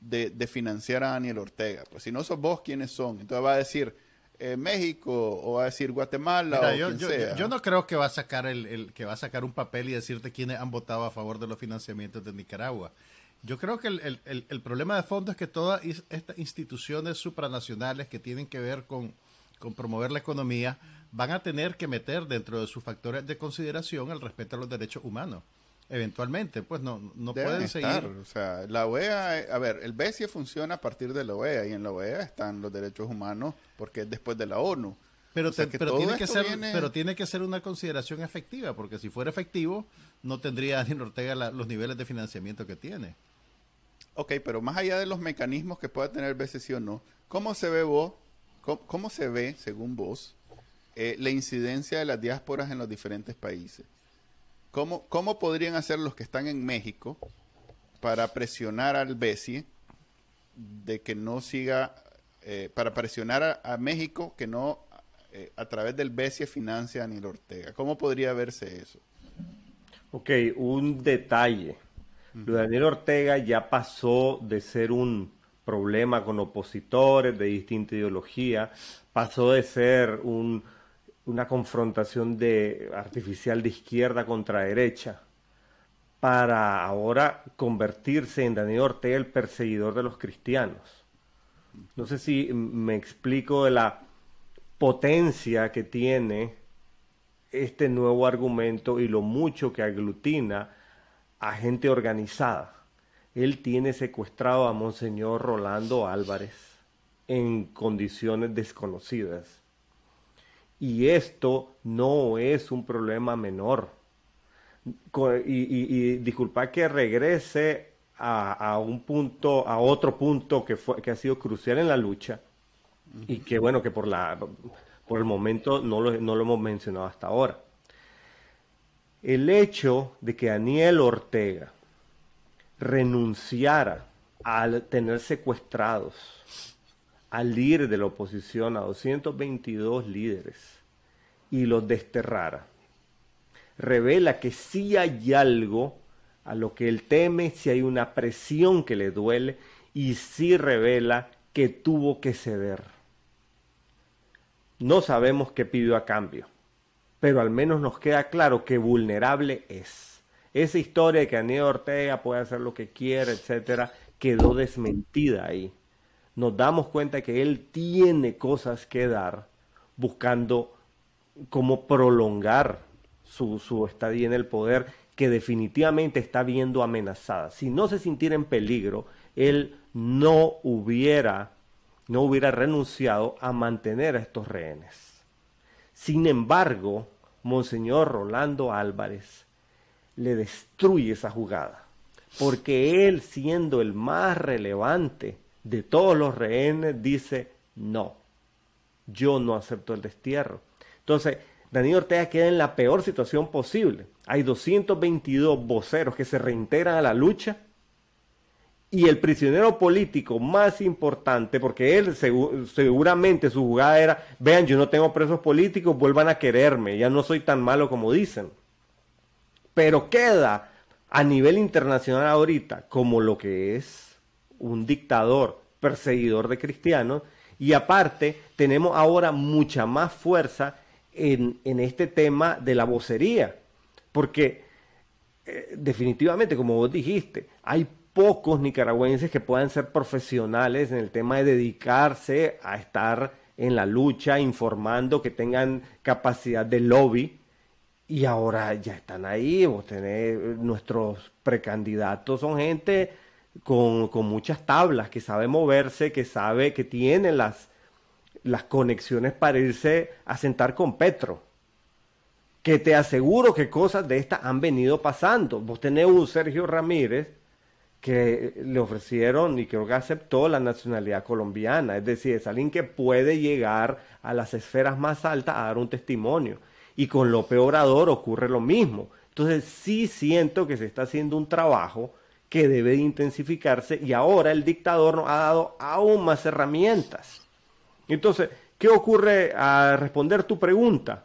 de, financiar a Daniel Ortega? Pues si no sos vos, ¿quiénes son? Entonces va a decir eh, México o va a decir Guatemala o yo, quien sea. Yo no creo que va a sacar el, que va a sacar un papel y decirte quiénes han votado a favor de los financiamientos de Nicaragua. Yo creo que el, el problema de fondo es que todas estas instituciones supranacionales que tienen que ver con, con promover la economía van a tener que meter dentro de sus factores de consideración el respeto a los derechos humanos. Eventualmente, pues no, no pueden seguir. O sea, la OEA, a ver, el BESIE funciona a partir de la OEA y en la OEA están los derechos humanos porque es después de la ONU. Pero, pero, tiene que ser, pero tiene que ser una consideración efectiva, porque si fuera efectivo, no tendría [LAUGHS] Daniel Ortega los niveles de financiamiento que tiene. Ok, pero más allá de los mecanismos que pueda tener el BCE o no, ¿cómo se ve vos, cómo se ve, según vos, eh, la incidencia de las diásporas en los diferentes países. ¿Cómo, ¿Cómo podrían hacer los que están en México para presionar al BESI de que no siga, eh, para presionar a, México que no eh, a través del BESI financia a Daniel Ortega? ¿Cómo podría verse eso? Ok, un detalle. Lo de Daniel Ortega ya pasó de ser un problema con opositores de distinta ideología, pasó de ser un una confrontación de, artificial de izquierda contra derecha para ahora convertirse en Daniel Ortega el perseguidor de los cristianos. No sé si me explico de la potencia que tiene este nuevo argumento y lo mucho que aglutina a gente organizada. Él tiene secuestrado a Monseñor Rolando Álvarez en condiciones desconocidas y esto no es un problema menor. Y, disculpa que regrese a, un punto, a otro punto que, fue, que ha sido crucial en la lucha y que bueno, que por, la, por el momento no lo, no lo hemos mencionado hasta ahora. El hecho de que Daniel Ortega renunciara al tener secuestrados al líder de la oposición, a 222 líderes, y los desterrara, revela que sí hay algo a lo que él teme, si hay una presión que le duele, y sí revela que tuvo que ceder. No sabemos qué pidió a cambio, pero al menos nos queda claro que vulnerable es. Esa historia de que Aníbal Ortega puede hacer lo que quiera, etcétera, quedó desmentida ahí. Nos damos cuenta que él tiene cosas que dar buscando cómo prolongar su, su estadía en el poder que definitivamente está viendo amenazada. Si no se sintiera en peligro, él no hubiera, no hubiera renunciado a mantener a estos rehenes. Sin embargo, Monseñor Rolando Álvarez le destruye esa jugada, porque él, siendo el más relevante de todos los rehenes, dice, no, yo no acepto el destierro. Entonces, Daniel Ortega queda en la peor situación posible. Hay 222 voceros que se reintegran a la lucha y el prisionero político más importante, porque él seguramente su jugada era, vean, yo no tengo presos políticos, vuelvan a quererme, ya no soy tan malo como dicen. Pero queda a nivel internacional ahorita como lo que es un dictador, perseguidor de cristianos, y aparte tenemos ahora mucha más fuerza en, este tema de la vocería, porque eh, definitivamente, como vos dijiste, hay pocos nicaragüenses que puedan ser profesionales en el tema de dedicarse a estar en la lucha, informando, que tengan capacidad de lobby. Y ahora ya están ahí, vos tenés, nuestros precandidatos son gente con, con muchas tablas, que sabe moverse, que sabe que tiene las, las conexiones para irse a sentar con Petro. Que te aseguro que cosas de estas han venido pasando. Vos tenés un Sergio Ramírez que le ofrecieron y creo que aceptó la nacionalidad colombiana. Es decir, es alguien que puede llegar a las esferas más altas a dar un testimonio. Y con López Obrador ocurre lo mismo. Entonces sí siento que se está haciendo un trabajo que debe de intensificarse y ahora el dictador nos ha dado aún más herramientas. Entonces, ¿qué ocurre a responder tu pregunta?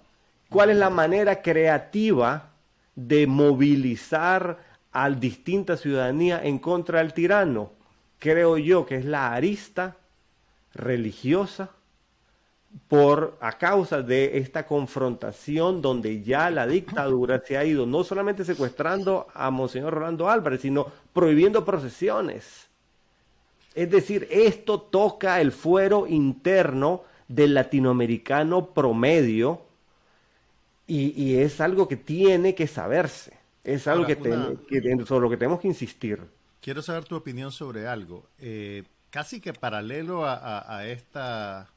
¿Cuál es la manera creativa de movilizar a distinta ciudadanía en contra del tirano, creo yo que es la arista religiosa por a causa de esta confrontación donde ya la dictadura se ha ido no solamente secuestrando a Monseñor Rolando Álvarez, sino prohibiendo procesiones. Es decir, esto toca el fuero interno del latinoamericano promedio y, y es algo que tiene que saberse. Es algo que, sobre lo que tenemos que insistir. Quiero saber tu opinión sobre algo. Eh, casi que paralelo a, esta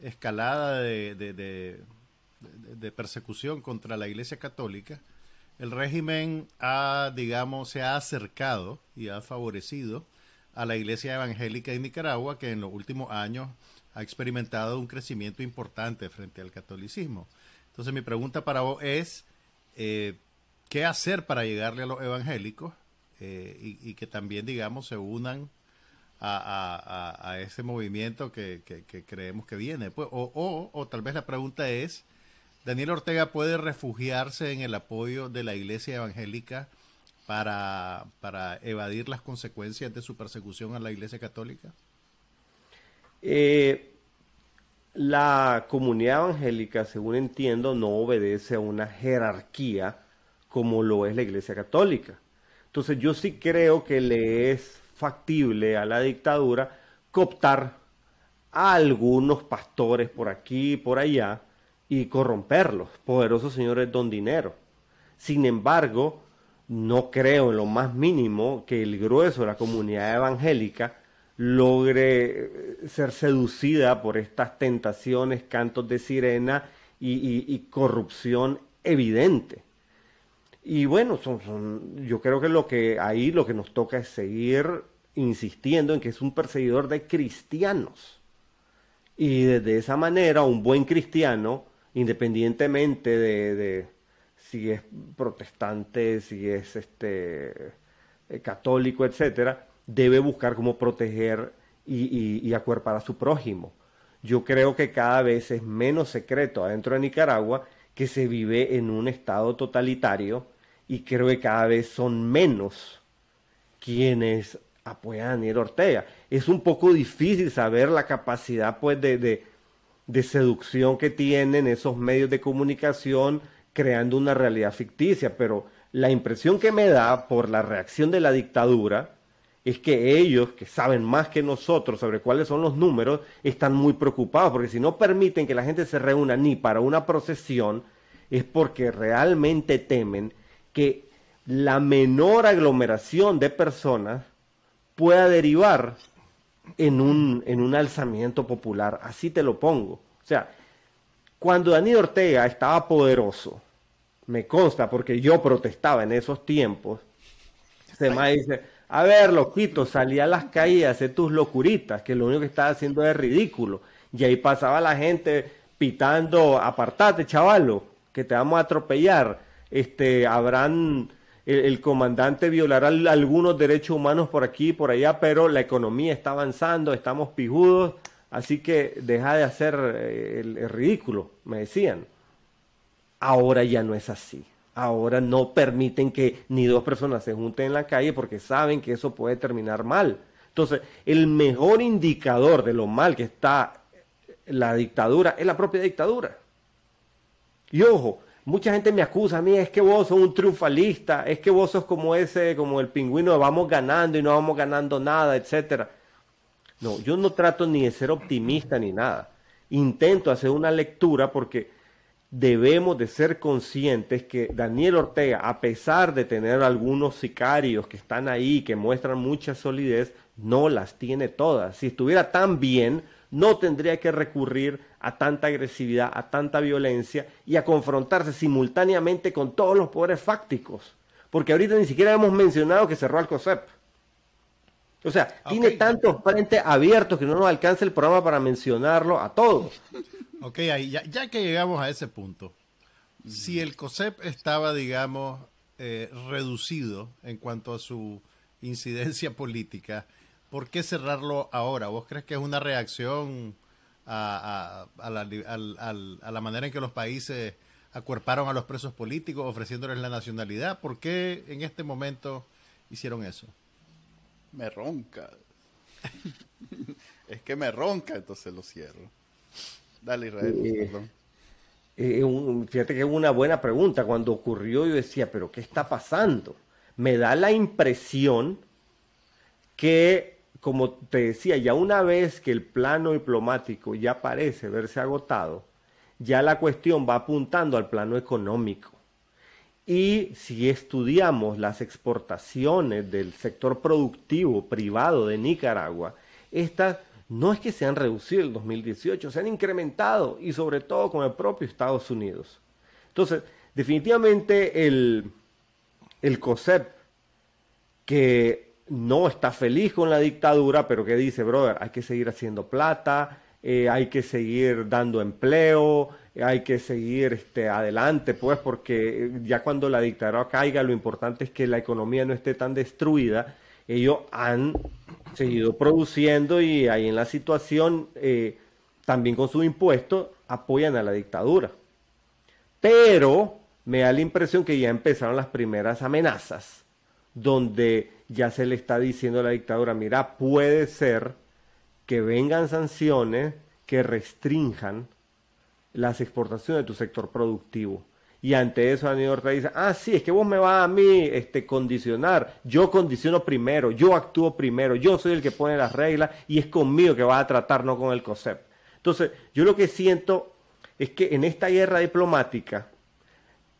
escalada de, de, persecución contra la Iglesia Católica, el régimen ha, digamos, se ha acercado y ha favorecido a la Iglesia Evangélica de Nicaragua, que en los últimos años ha experimentado un crecimiento importante frente al catolicismo. Entonces mi pregunta para vos es, eh, qué hacer para llegarle a los evangélicos eh, y, que también, digamos, se unan a, ese movimiento que, creemos que viene. Pues, o, o, tal vez la pregunta es, ¿Daniel Ortega puede refugiarse en el apoyo de la iglesia evangélica para, para evadir las consecuencias de su persecución a la iglesia católica? Eh, la comunidad evangélica, según entiendo, no obedece a una jerarquía como lo es la Iglesia Católica. Entonces yo sí creo que le es factible a la dictadura cooptar a algunos pastores por aquí y por allá y corromperlos, poderosos señores don dinero. Sin embargo, no creo en lo más mínimo que el grueso de la comunidad evangélica logre eh, ser seducida por estas tentaciones, cantos de sirena y corrupción evidente. Y bueno, son, yo creo que lo que ahí lo que nos toca es seguir insistiendo en que es un perseguidor de cristianos. Y de esa manera, un buen cristiano, independientemente de, si es protestante, si es este eh, católico, etcétera, debe buscar cómo proteger y, y, acuerpar a su prójimo. Yo creo que cada vez es menos secreto adentro de Nicaragua que se vive en un estado totalitario y creo que cada vez son menos quienes apoyan a Daniel Ortega. Es un poco difícil saber la capacidad pues de, de seducción que tienen esos medios de comunicación creando una realidad ficticia, pero la impresión que me da por la reacción de la dictadura es que ellos, que saben más que nosotros sobre cuáles son los números, están muy preocupados, porque si no permiten que la gente se reúna ni para una procesión, es porque realmente temen que la menor aglomeración de personas pueda derivar en un, en un alzamiento popular. Así te lo pongo. O sea, cuando Daniel Ortega estaba poderoso, me consta porque yo protestaba en esos tiempos, se me dice, a ver, loquito, salí a las calles a hacer tus locuritas, que lo único que estaba haciendo es ridículo. Y ahí pasaba la gente pitando, apartate, chavalo, que te vamos a atropellar. Este, habrán, el, comandante violará algunos derechos humanos por aquí y por allá, pero la economía está avanzando, estamos pijudos, así que deja de hacer eh, el ridículo, me decían. Ahora ya no es así ahora no permiten que ni dos personas se junten en la calle porque saben que eso puede terminar mal. Entonces, el mejor indicador de lo mal que está la dictadura es la propia dictadura. Y ojo, mucha gente me acusa a mí, es que vos sos un triunfalista, es que vos sos como ese, como el pingüino, vamos ganando y no vamos ganando nada, etcétera. No, yo no trato ni de ser optimista ni nada. Intento hacer una lectura porque debemos de ser conscientes que Daniel Ortega, a pesar de tener algunos sicarios que están ahí, que muestran mucha solidez, no las tiene todas. Si estuviera tan bien, no tendría que recurrir a tanta agresividad, a tanta violencia y a confrontarse simultáneamente con todos los poderes fácticos. Porque ahorita ni siquiera hemos mencionado que cerró al COSEP. O sea, tiene tantos frentes abiertos que no nos alcanza el programa para mencionarlo a todos. Ok, ya, que llegamos a ese punto, si el COSEP estaba, digamos, eh, reducido en cuanto a su incidencia [LAUGHS] política, ¿por qué cerrarlo ahora? ¿Vos crees que es una reacción a, la, manera en que los países acuerparon a los presos políticos ofreciéndoles la nacionalidad? ¿Por qué en este momento hicieron eso? Me ronca. [LAUGHS] es que me ronca, entonces lo cierro. Dale, Israel. Eh, eh, fíjate que es una buena pregunta. Cuando ocurrió, yo decía, ¿pero qué está pasando? Me da la impresión que, como te decía, ya una vez que el plano diplomático ya parece verse agotado, ya la cuestión va apuntando al plano económico. Y si estudiamos las exportaciones del sector productivo privado de Nicaragua, estas no es que se han reducido el 2018, se han incrementado y sobre todo con el propio Estados Unidos. Entonces, definitivamente el, el COSEP, que no está feliz con la dictadura, pero que dice, brother, hay que seguir haciendo plata, eh, hay que seguir dando empleo, hay que seguir este, adelante, pues, porque ya cuando la dictadura caiga, lo importante es que la economía no esté tan destruida. Ellos han seguido produciendo y ahí en la situación, eh, también con su impuesto, apoyan a la dictadura. Pero me da la impresión que ya empezaron las primeras amenazas, donde ya se le está diciendo a la dictadura, mira, puede ser que vengan sanciones que restrinjan las exportaciones de tu sector productivo. Y ante eso Daniel Ortega dice, ah, sí, es que vos me vas a mí este, condicionar. Yo condiciono primero, yo actúo primero, yo soy el que pone las reglas y es conmigo que vas a tratar, no con el COSEP. Entonces, yo lo que siento es que en esta guerra diplomática,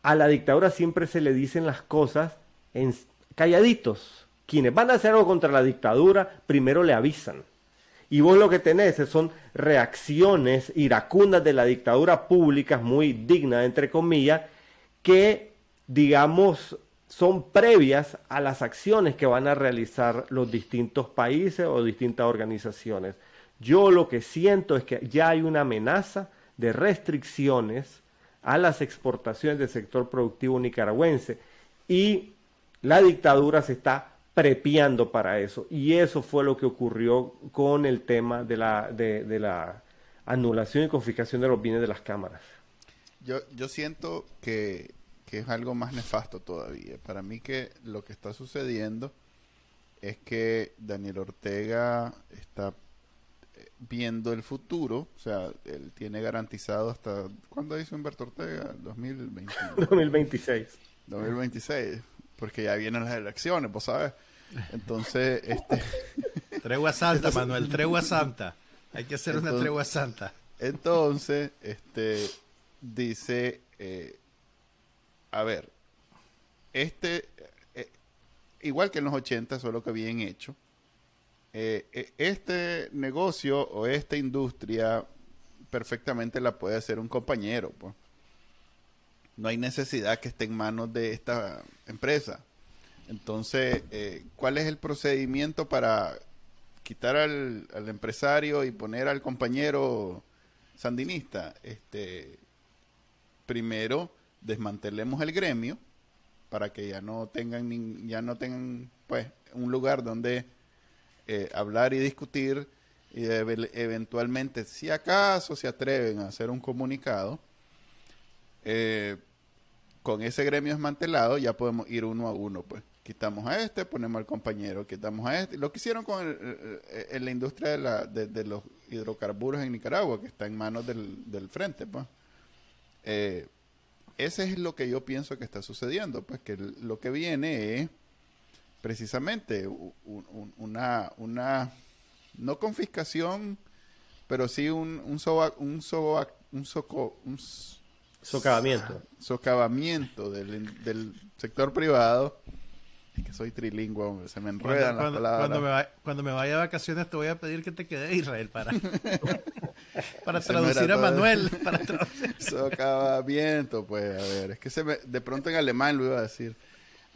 a la dictadura siempre se le dicen las cosas en calladitos. Quienes van a hacer algo contra la dictadura, primero le avisan. Y vos lo que tenés son reacciones iracundas de la dictadura pública, muy dignas, entre comillas, que, digamos, son previas a las acciones que van a realizar los distintos países o distintas organizaciones. Yo lo que siento es que ya hay una amenaza de restricciones a las exportaciones del sector productivo nicaragüense y la dictadura se está prepiando para eso. Y eso fue lo que ocurrió con el tema de la, de, la anulación y confiscación de los bienes de las cámaras. Yo, yo siento que, que es algo más nefasto todavía. Para mí que lo que está sucediendo es que Daniel Ortega está eh, viendo el futuro, o sea, él tiene garantizado hasta, ¿cuándo hizo Humberto Ortega? 2026. 2026, [LAUGHS] porque ya vienen las elecciones, vos sabes. Entonces, [LAUGHS] este... Tregua santa, Manuel, tregua santa. Hay que hacer una tregua santa. Entonces, este, dice, eh, a ver, este, eh, igual que en los 80, solo que bien hecho, eh, este negocio o esta industria perfectamente la puede hacer un compañero. Pues. No hay necesidad que esté en manos de esta empresa. Entonces, ¿cuál es el procedimiento para quitar al, al, empresario y poner al compañero sandinista? Este, primero, desmantelemos el gremio para que ya no tengan ya no tengan pues un lugar donde eh, hablar y discutir y eventualmente si acaso se atreven a hacer un comunicado eh, con ese gremio desmantelado ya podemos ir uno a uno pues. Quitamos a este ponemos al compañero quitamos a este. Lo que hicieron con en la industria de, la, de, los hidrocarburos en Nicaragua que está en manos del, del frente pues. Eh, ese es lo que yo pienso que está sucediendo, pues que lo que viene es precisamente una, una, no confiscación, pero sí un, un, un, un, soco, un socavamiento, socavamiento del, del sector privado es que soy trilingüe, se me enredan cuando, las palabras. Cuando me, cuando me vaya de vacaciones te voy a pedir que te quede Israel para, [LAUGHS] [LAUGHS] para traducir a Manuel. Para Socavamiento, pues, a ver, es que se me, de pronto en alemán lo iba a decir.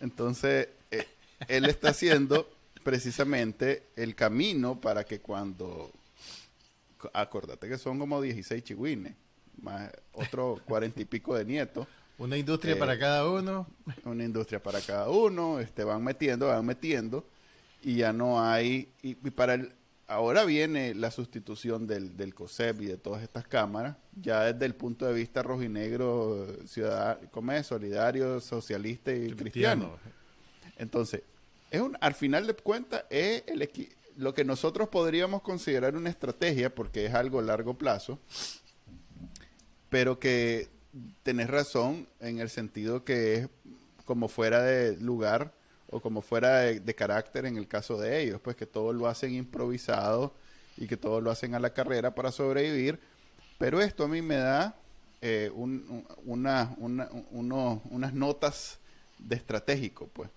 Entonces, eh, él está haciendo precisamente el camino para que cuando, acordate que son como 16 chihuines, más otros cuarenta y pico de nietos [LAUGHS] una industria para eh, cada uno. Una industria para cada uno, este, van metiendo, van metiendo, y ya no hay, y, para el, ahora viene la sustitución del, del COSEP y de todas estas cámaras, ya desde el punto de vista rojinegro, ciudadano, como es? solidario, socialista y cristiano. Entonces, es un, al final de cuentas, es el, lo que nosotros podríamos considerar una estrategia, porque es algo a largo plazo, pero que tenés razón en el sentido que es como fuera de lugar o como fuera de, carácter en el caso de ellos, pues que todo lo hacen improvisado y que todo lo hacen a la carrera para sobrevivir. Pero esto a mí me da eh, una, unas notas de estratégico, pues.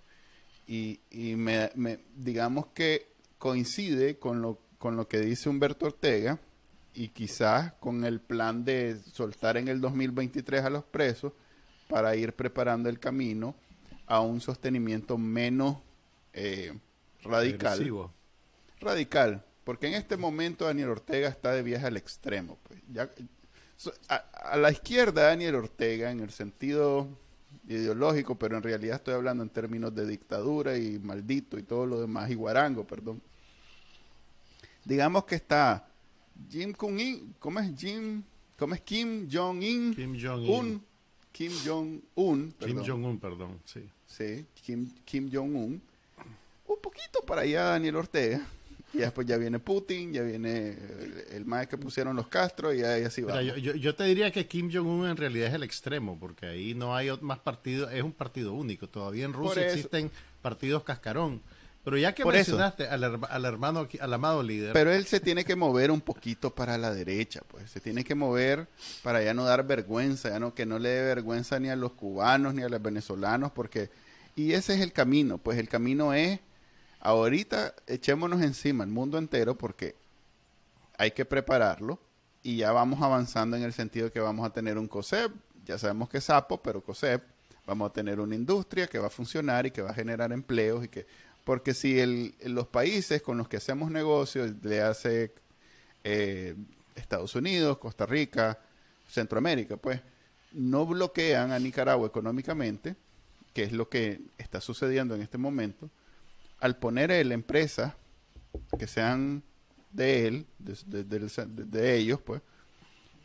Y, y me, me, digamos que coincide con lo, con lo que dice Humberto Ortega, y quizás con el plan de soltar en el 2023 a los presos para ir preparando el camino a un sostenimiento menos eh, radical. Radical, porque en este momento Daniel Ortega está de viaje al extremo. Pues. Ya, a, la izquierda Daniel Ortega, en el sentido ideológico, pero en realidad estoy hablando en términos de dictadura y maldito y todo lo demás, y guarango, perdón. Digamos que está Jim Kung-in, ¿cómo es Jim? ¿Cómo es Kim Jong-in? Kim Jong-un. Kim Jong-un. Kim Jong-un, perdón, sí. Sí, Kim, Kim Jong-un. Un poquito para allá Daniel Ortega. Y después ya viene Putin, ya viene el, el que pusieron los Castro y ahí así va. Yo, yo, te diría que Kim Jong-un en realidad es el extremo, porque ahí no hay más partidos, es un partido único. Todavía en Rusia existen partidos cascarón. Pero ya que mencionaste al, hermano, al amado líder. Pero él se tiene que mover un poquito para la derecha, pues. Se tiene que mover para ya no dar vergüenza, ya no que no le dé vergüenza ni a los cubanos ni a los venezolanos, porque. Y ese es el camino, pues el camino es. Ahorita echémonos encima el mundo entero porque hay que prepararlo y ya vamos avanzando en el sentido de que vamos a tener un COSEP, ya sabemos que es sapo, pero COSEP, vamos a tener una industria que va a funcionar y que va a generar empleos y que porque si el, los países con los que hacemos negocios, le hace eh, Estados Unidos, Costa Rica, Centroamérica, pues, no bloquean a Nicaragua económicamente, que es lo que está sucediendo en este momento, al poner él empresas que sean de él, de, ellos, pues,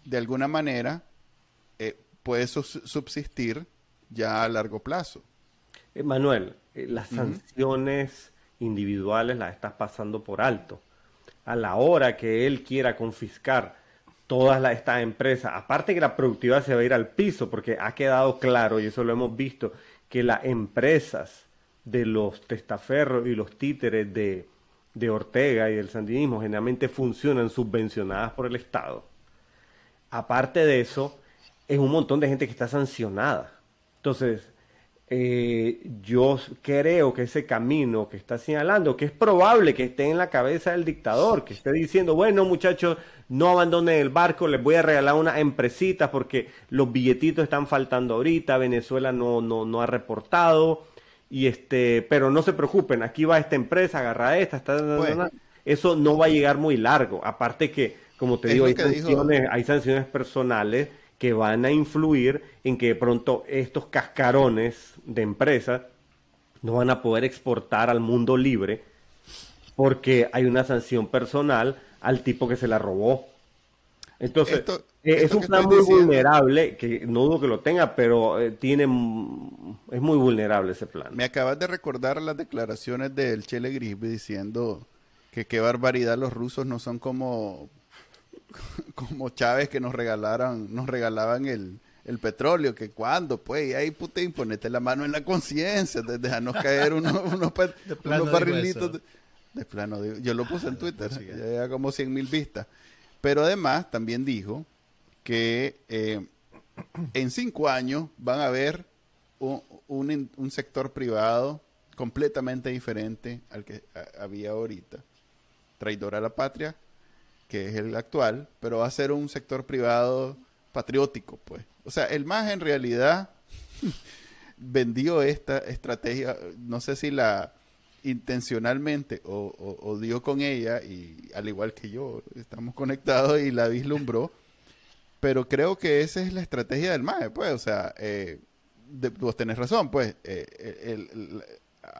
de alguna manera eh, puede subsistir ya a largo plazo. Eh, Manuel, eh, las sanciones individuales las estás pasando por alto. A la hora que él quiera confiscar todas estas empresas, aparte que la productividad se va a ir al piso, porque ha quedado claro, y eso lo hemos visto, que las empresas de los testaferros y los títeres de, de Ortega y del sandinismo generalmente funcionan subvencionadas por el Estado. Aparte de eso, es un montón de gente que está sancionada. Entonces, eh, yo creo que ese camino que está señalando, que es probable que esté en la cabeza del dictador, que esté diciendo, bueno muchachos, no abandonen el barco, les voy a regalar una empresita porque los billetitos están faltando ahorita, Venezuela no, no, no ha reportado, y este, pero no se preocupen, aquí va esta empresa, agarra esta, está, eso no va a llegar muy largo. Aparte que, como te digo, hay sanciones, hay sanciones personales que van a influir en que de pronto estos cascarones de empresas no van a poder exportar al mundo libre porque hay una sanción personal al tipo que se la robó. Entonces, eh, es un plan muy vulnerable, que no dudo que lo tenga, pero eh, tiene es muy vulnerable ese plan. Me acabas de recordar las declaraciones del Chele Grisby diciendo que qué barbaridad los rusos no son como [LAUGHS] como Chávez que nos regalaran nos regalaban el, el petróleo, que cuando, pues, y ahí Putin, ponete la mano en la conciencia, dejarnos caer [LAUGHS] unos, unos, barrilitos de, plano. yo lo puse en Twitter, [LAUGHS] ya como 100 mil vistas. Pero además también dijo que eh, en cinco años van a haber un, un, sector privado completamente diferente al que había ahorita. Traidor a la patria, que es el actual, pero va a ser un sector privado patriótico, pues. O sea, el MAS en realidad [LAUGHS] vendió esta estrategia, no sé si la intencionalmente o, dio con ella, y al igual que yo, estamos conectados y la vislumbró, pero creo que esa es la estrategia del MAE, pues, o sea, eh, vos tenés razón, pues, eh,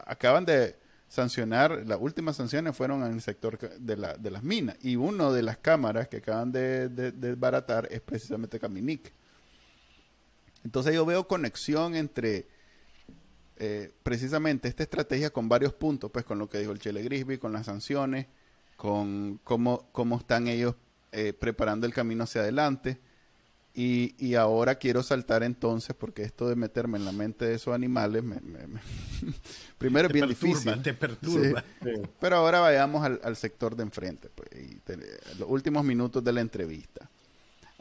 acaban de sancionar, las últimas sanciones fueron en el sector de, la, de las minas, y una de las cámaras que acaban de, desbaratar es precisamente Caminic. Entonces yo veo conexión entre eh, precisamente esta estrategia con varios puntos, pues con lo que dijo el Chele Grisby, con las sanciones, con cómo, cómo están ellos eh, preparando el camino hacia adelante. Y, ahora quiero saltar entonces, porque esto de meterme en la mente de esos animales, [LAUGHS] primero es bien difícil. Te perturba. Pero ahora vayamos al, sector de enfrente, pues, los últimos minutos de la entrevista.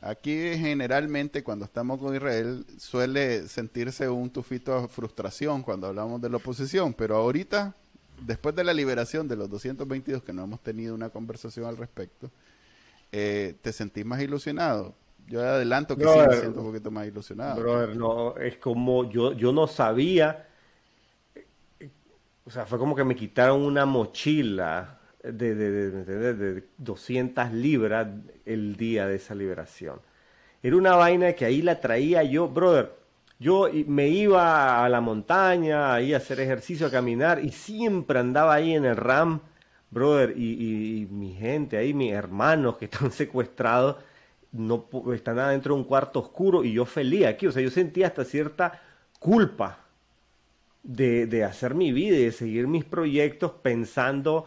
Aquí generalmente cuando estamos con Israel suele sentirse un tufito de frustración cuando hablamos de la oposición, pero ahorita, después de la liberación de los 222 que no hemos tenido una conversación al respecto, eh, ¿te sentís más ilusionado? Yo adelanto que sí me siento un poquito más ilusionado. Brother, no, es como yo, yo no sabía, o sea, fue como que me quitaron una mochila de, de, de, 200 libras el día de esa liberación. Era una vaina que ahí la traía yo, brother. Yo me iba a la montaña, ahí a hacer ejercicio, a caminar, y siempre andaba ahí en el RAM, brother, y, y mi gente ahí, mis hermanos que están [LAUGHS] secuestrados, no están adentro de un cuarto oscuro, y yo feliz aquí, o sea, yo sentía hasta cierta culpa de, de hacer mi vida y de seguir mis proyectos pensando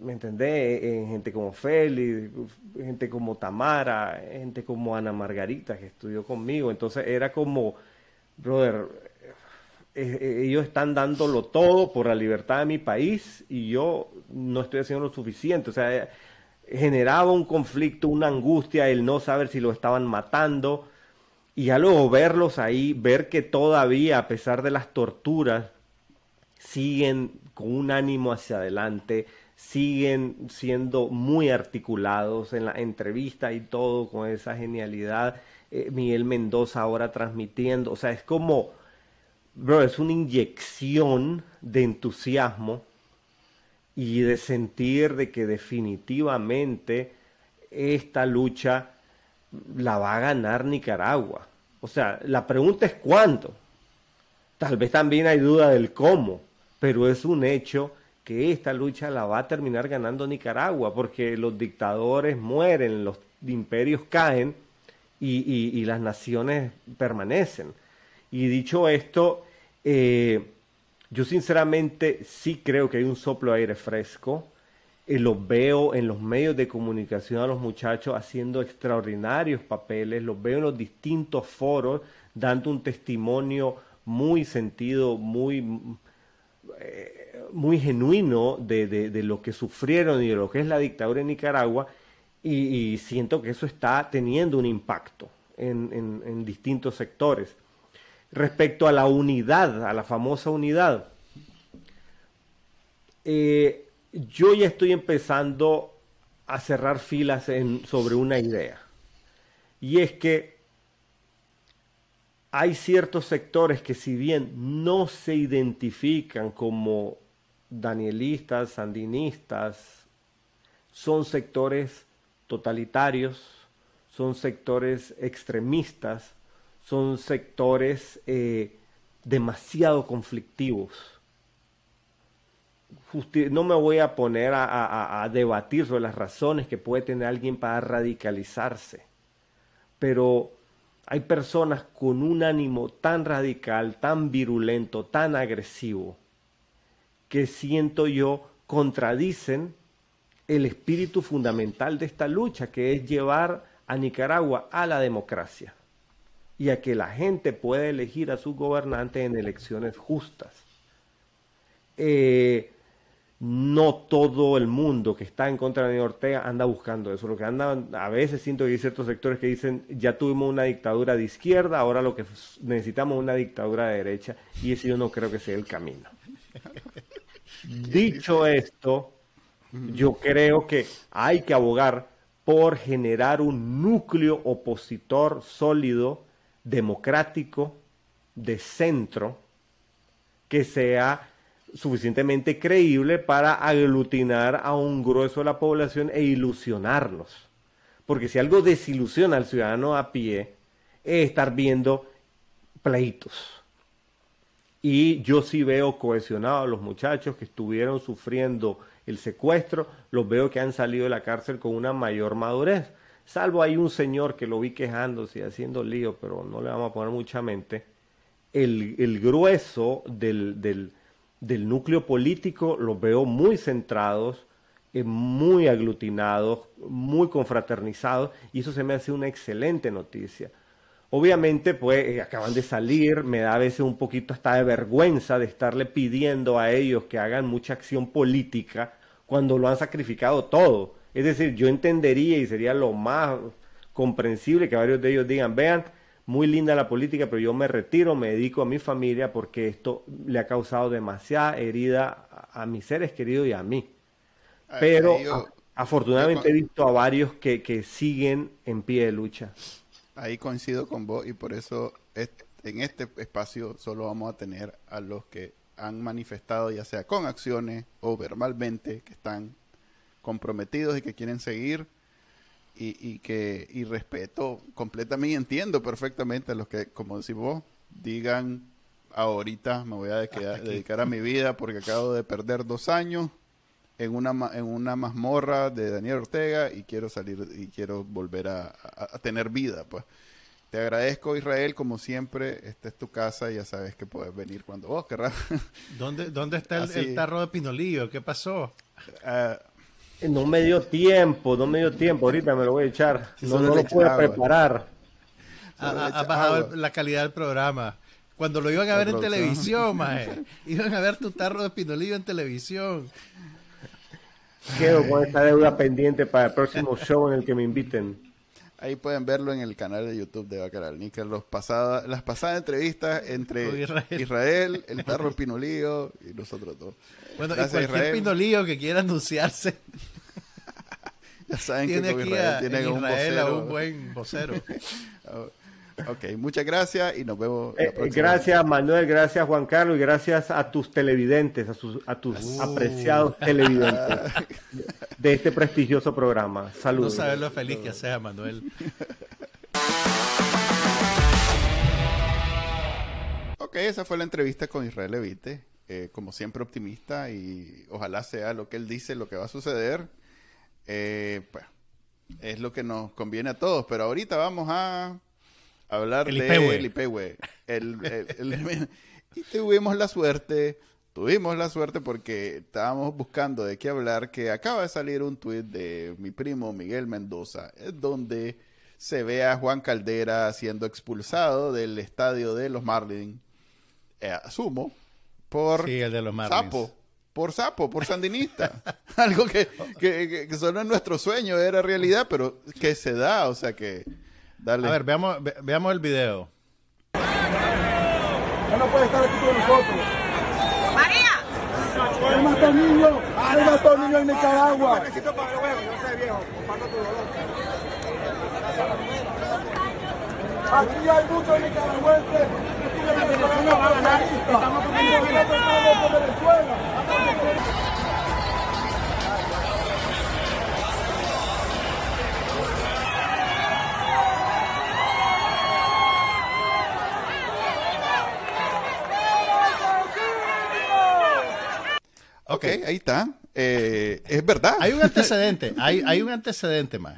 ¿me entendés? En gente como Félix, gente como Tamara, gente como Ana Margarita que estudió conmigo. Entonces era como, brother, eh, eh, ellos están dándolo todo por la libertad de mi país y yo no estoy haciendo lo suficiente. O sea, generaba un conflicto, una angustia, el no saber si lo estaban matando. Y ya luego verlos ahí, ver que todavía, a pesar de las torturas, siguen con un ánimo hacia adelante, siguen siendo muy articulados en la entrevista y todo con esa genialidad. Eh, Miguel Mendoza ahora transmitiendo, o sea, es como, bro, es una inyección de entusiasmo y de sentir de que definitivamente esta lucha la va a ganar Nicaragua. O sea, la pregunta es cuándo. Tal vez también hay duda del cómo, pero es un hecho que esta lucha la va a terminar ganando Nicaragua, porque los dictadores mueren, los imperios caen y, las naciones permanecen. Y dicho esto, eh, yo sinceramente sí creo que hay un soplo de aire fresco. Eh, los veo en los medios de comunicación a los muchachos haciendo extraordinarios papeles, los veo en los distintos foros dando un testimonio muy sentido, muy, eh, muy genuino de, lo que sufrieron y de lo que es la dictadura en Nicaragua y, siento que eso está teniendo un impacto en, distintos sectores. Respecto a la unidad, a la famosa unidad, eh, yo ya estoy empezando a cerrar filas sobre una idea. Y es que hay ciertos sectores que si bien no se identifican como danielistas, sandinistas, son sectores totalitarios, son sectores extremistas, son sectores eh, demasiado conflictivos. no me voy a poner a, debatir sobre las razones que puede tener alguien para radicalizarse, pero hay personas con un ánimo tan radical, tan virulento, tan agresivo, que siento yo contradicen el espíritu fundamental de esta lucha, que es llevar a Nicaragua a la democracia y a que la gente pueda elegir a sus gobernantes en elecciones justas. Eh, no todo el mundo que está en contra de Ortega anda buscando eso. Lo que anda, a veces siento que hay ciertos sectores que dicen, ya tuvimos una dictadura de izquierda, ahora lo que necesitamos es una dictadura de derecha, y ese yo no creo que sea el camino. [LAUGHS] Dicho esto, yo creo que hay que abogar por generar un núcleo opositor sólido, democrático, de centro, que sea suficientemente creíble para aglutinar a un grueso de la población e ilusionarlos. Porque si algo desilusiona al ciudadano a pie, es estar viendo pleitos. Y yo sí veo cohesionados a los muchachos que estuvieron sufriendo el secuestro, los veo que han salido de la cárcel con una mayor madurez. Salvo hay un señor que lo vi quejándose y haciendo lío, pero no le vamos a poner mucha mente. El, grueso del, del, núcleo político los veo muy centrados, eh, muy aglutinados, muy confraternizados, y eso se me hace una excelente noticia. Obviamente, pues eh, acaban de salir, me da a veces un poquito hasta de vergüenza de estarle pidiendo a ellos que hagan mucha acción política cuando lo han sacrificado todo. Es decir, yo entendería y sería lo más comprensible que varios de ellos digan, vean, muy linda la política, pero yo me retiro, me dedico a mi familia porque esto le ha causado demasiada herida a, mis seres queridos y a mí. Pero afortunadamente he visto a varios que, que siguen en pie de lucha. Ahí coincido con vos y por eso en este espacio solo vamos a tener a los que han manifestado, ya sea con acciones o verbalmente, que están comprometidos y que quieren seguir y, y que y respeto completamente y entiendo perfectamente a los que, como decís vos, digan ahorita me voy a dedicar a mi vida porque acabo de perder dos años en una, en una mazmorra de Daniel Ortega y quiero salir y quiero volver a, tener vida, pues. Te agradezco, Israel, como siempre. Esta es tu casa ya sabes que puedes venir cuando vos querrás. ¿Dónde, dónde está el, tarro de Pinolillo? ¿Qué pasó? Ah, no me dio tiempo, no me dio tiempo. Ahorita me lo voy a echar. No, lo puedo preparar. Ha, bajado la calidad del programa. Cuando lo iban a ver en televisión, [LAUGHS] maje. Iban a ver tu tarro de Pinolillo en televisión. Quedo con esta deuda pendiente para el próximo [LAUGHS] show en el que me inviten. Ahí pueden verlo en el canal de YouTube de Bacaral Nickel, los pasada, las pasadas entrevistas entre Israel. el Tarro Pinolío y nosotros dos. Bueno, y cualquier Pinolío que quiera anunciarse. Ya saben tiene que aquí a, tiene un, vocero. un buen vocero. [LAUGHS] Ok, muchas gracias y nos vemos. La eh, gracias Manuel, gracias Juan Carlos y gracias a tus televidentes, a, sus, a tus uh. apreciados [LAUGHS] televidentes de este prestigioso programa. Saludos. No sabes lo feliz que sea Manuel. ok, esa fue la entrevista con Israel Levite eh, como siempre optimista y ojalá sea lo que él dice, lo que va a suceder. Eh, pues es lo que nos conviene a todos, pero ahorita vamos a hablar El de el. El- [LAUGHS] y tuvimos la suerte, tuvimos la suerte porque estábamos buscando de qué hablar, que acaba de salir un tuit de mi primo Miguel Mendoza, donde se ve a Juan Caldera siendo expulsado del estadio de los Marlins, eh, asumo, por Sí, el de los Marlins. sapo, por sapo, por sandinista. [LAUGHS] Algo que, que, que- que solo en nuestro sueño era realidad, pero que se da, o sea que... Dale. A ver, veamos, ve- veamos el video. Ya no puede estar aquí con nosotros. María, Él mató niños. Él mató niños en Nicaragua. Aquí hay muchos nicaragüenses Estamos por Venezuela. ok, ahí está. Eh, es verdad. Hay un [LAUGHS] antecedente, hay, hay un antecedente más.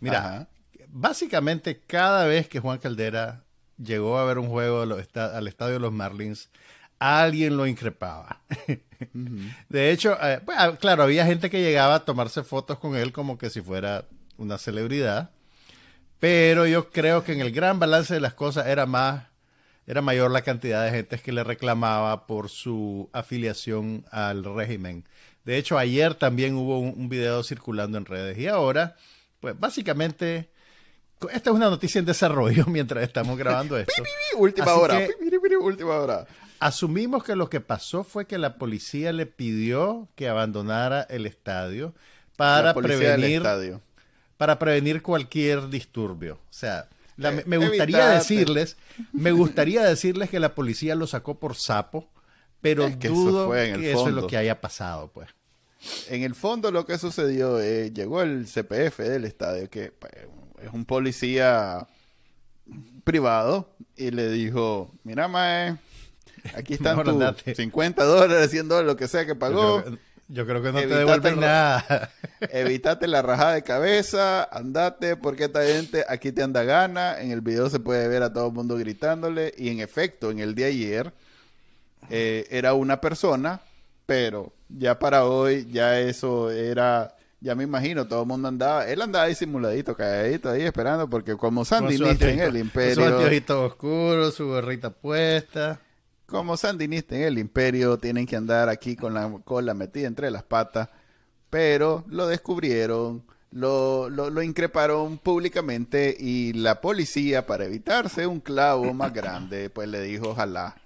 Mira, Ajá. básicamente cada vez que Juan Caldera llegó a ver un juego al estadio de los Marlins, alguien lo increpaba. De hecho, eh, pues, ah, claro, había gente que llegaba a tomarse fotos con él como que si fuera una celebridad, pero yo creo que en el gran balance de las cosas era más, era mayor la cantidad de gente que le reclamaba por su afiliación al régimen. De hecho, ayer también hubo un, un video circulando en redes y ahora, pues básicamente, esta es una noticia en desarrollo [LAUGHS] mientras estamos grabando esto. última Así hora. que- última hora. Asumimos que lo que pasó fue que la policía le pidió que abandonara el estadio para prevenir estadio. para prevenir cualquier disturbio. O sea, la- Eh, me gustaría evitate. decirles, me gustaría decirles que la policía lo sacó por sapo, pero Es que eso dudo fue en el que eso es lo fondo. que haya pasado, pues. En el fondo lo que sucedió, eh, llegó el CPF del estadio, que pues, es un policía privado, y le dijo, mira, mae, aquí están [LAUGHS] tus andate". 50 dólares, 100 dólares, lo que sea que pagó. Yo creo que, yo creo que no te devuelven el- nada. [LAUGHS] Evítate la rajada de cabeza, andate, porque esta gente aquí te anda gana. En el video se puede ver a todo el mundo gritándole. Y en efecto, en el de ayer eh, era una persona, pero ya para hoy ya eso era, ya me imagino, todo el mundo andaba, él andaba disimuladito, calladito ahí esperando, porque como sandinista en el Con su imperio, anteojito oscuro, su gorrita puesta. como sandinista en el imperio, tienen que andar aquí con la cola metida entre las patas, pero lo descubrieron, lo, lo, lo increparon públicamente y la policía, para evitarse un clavo más [COUGHS] grande, pues le dijo ojalá.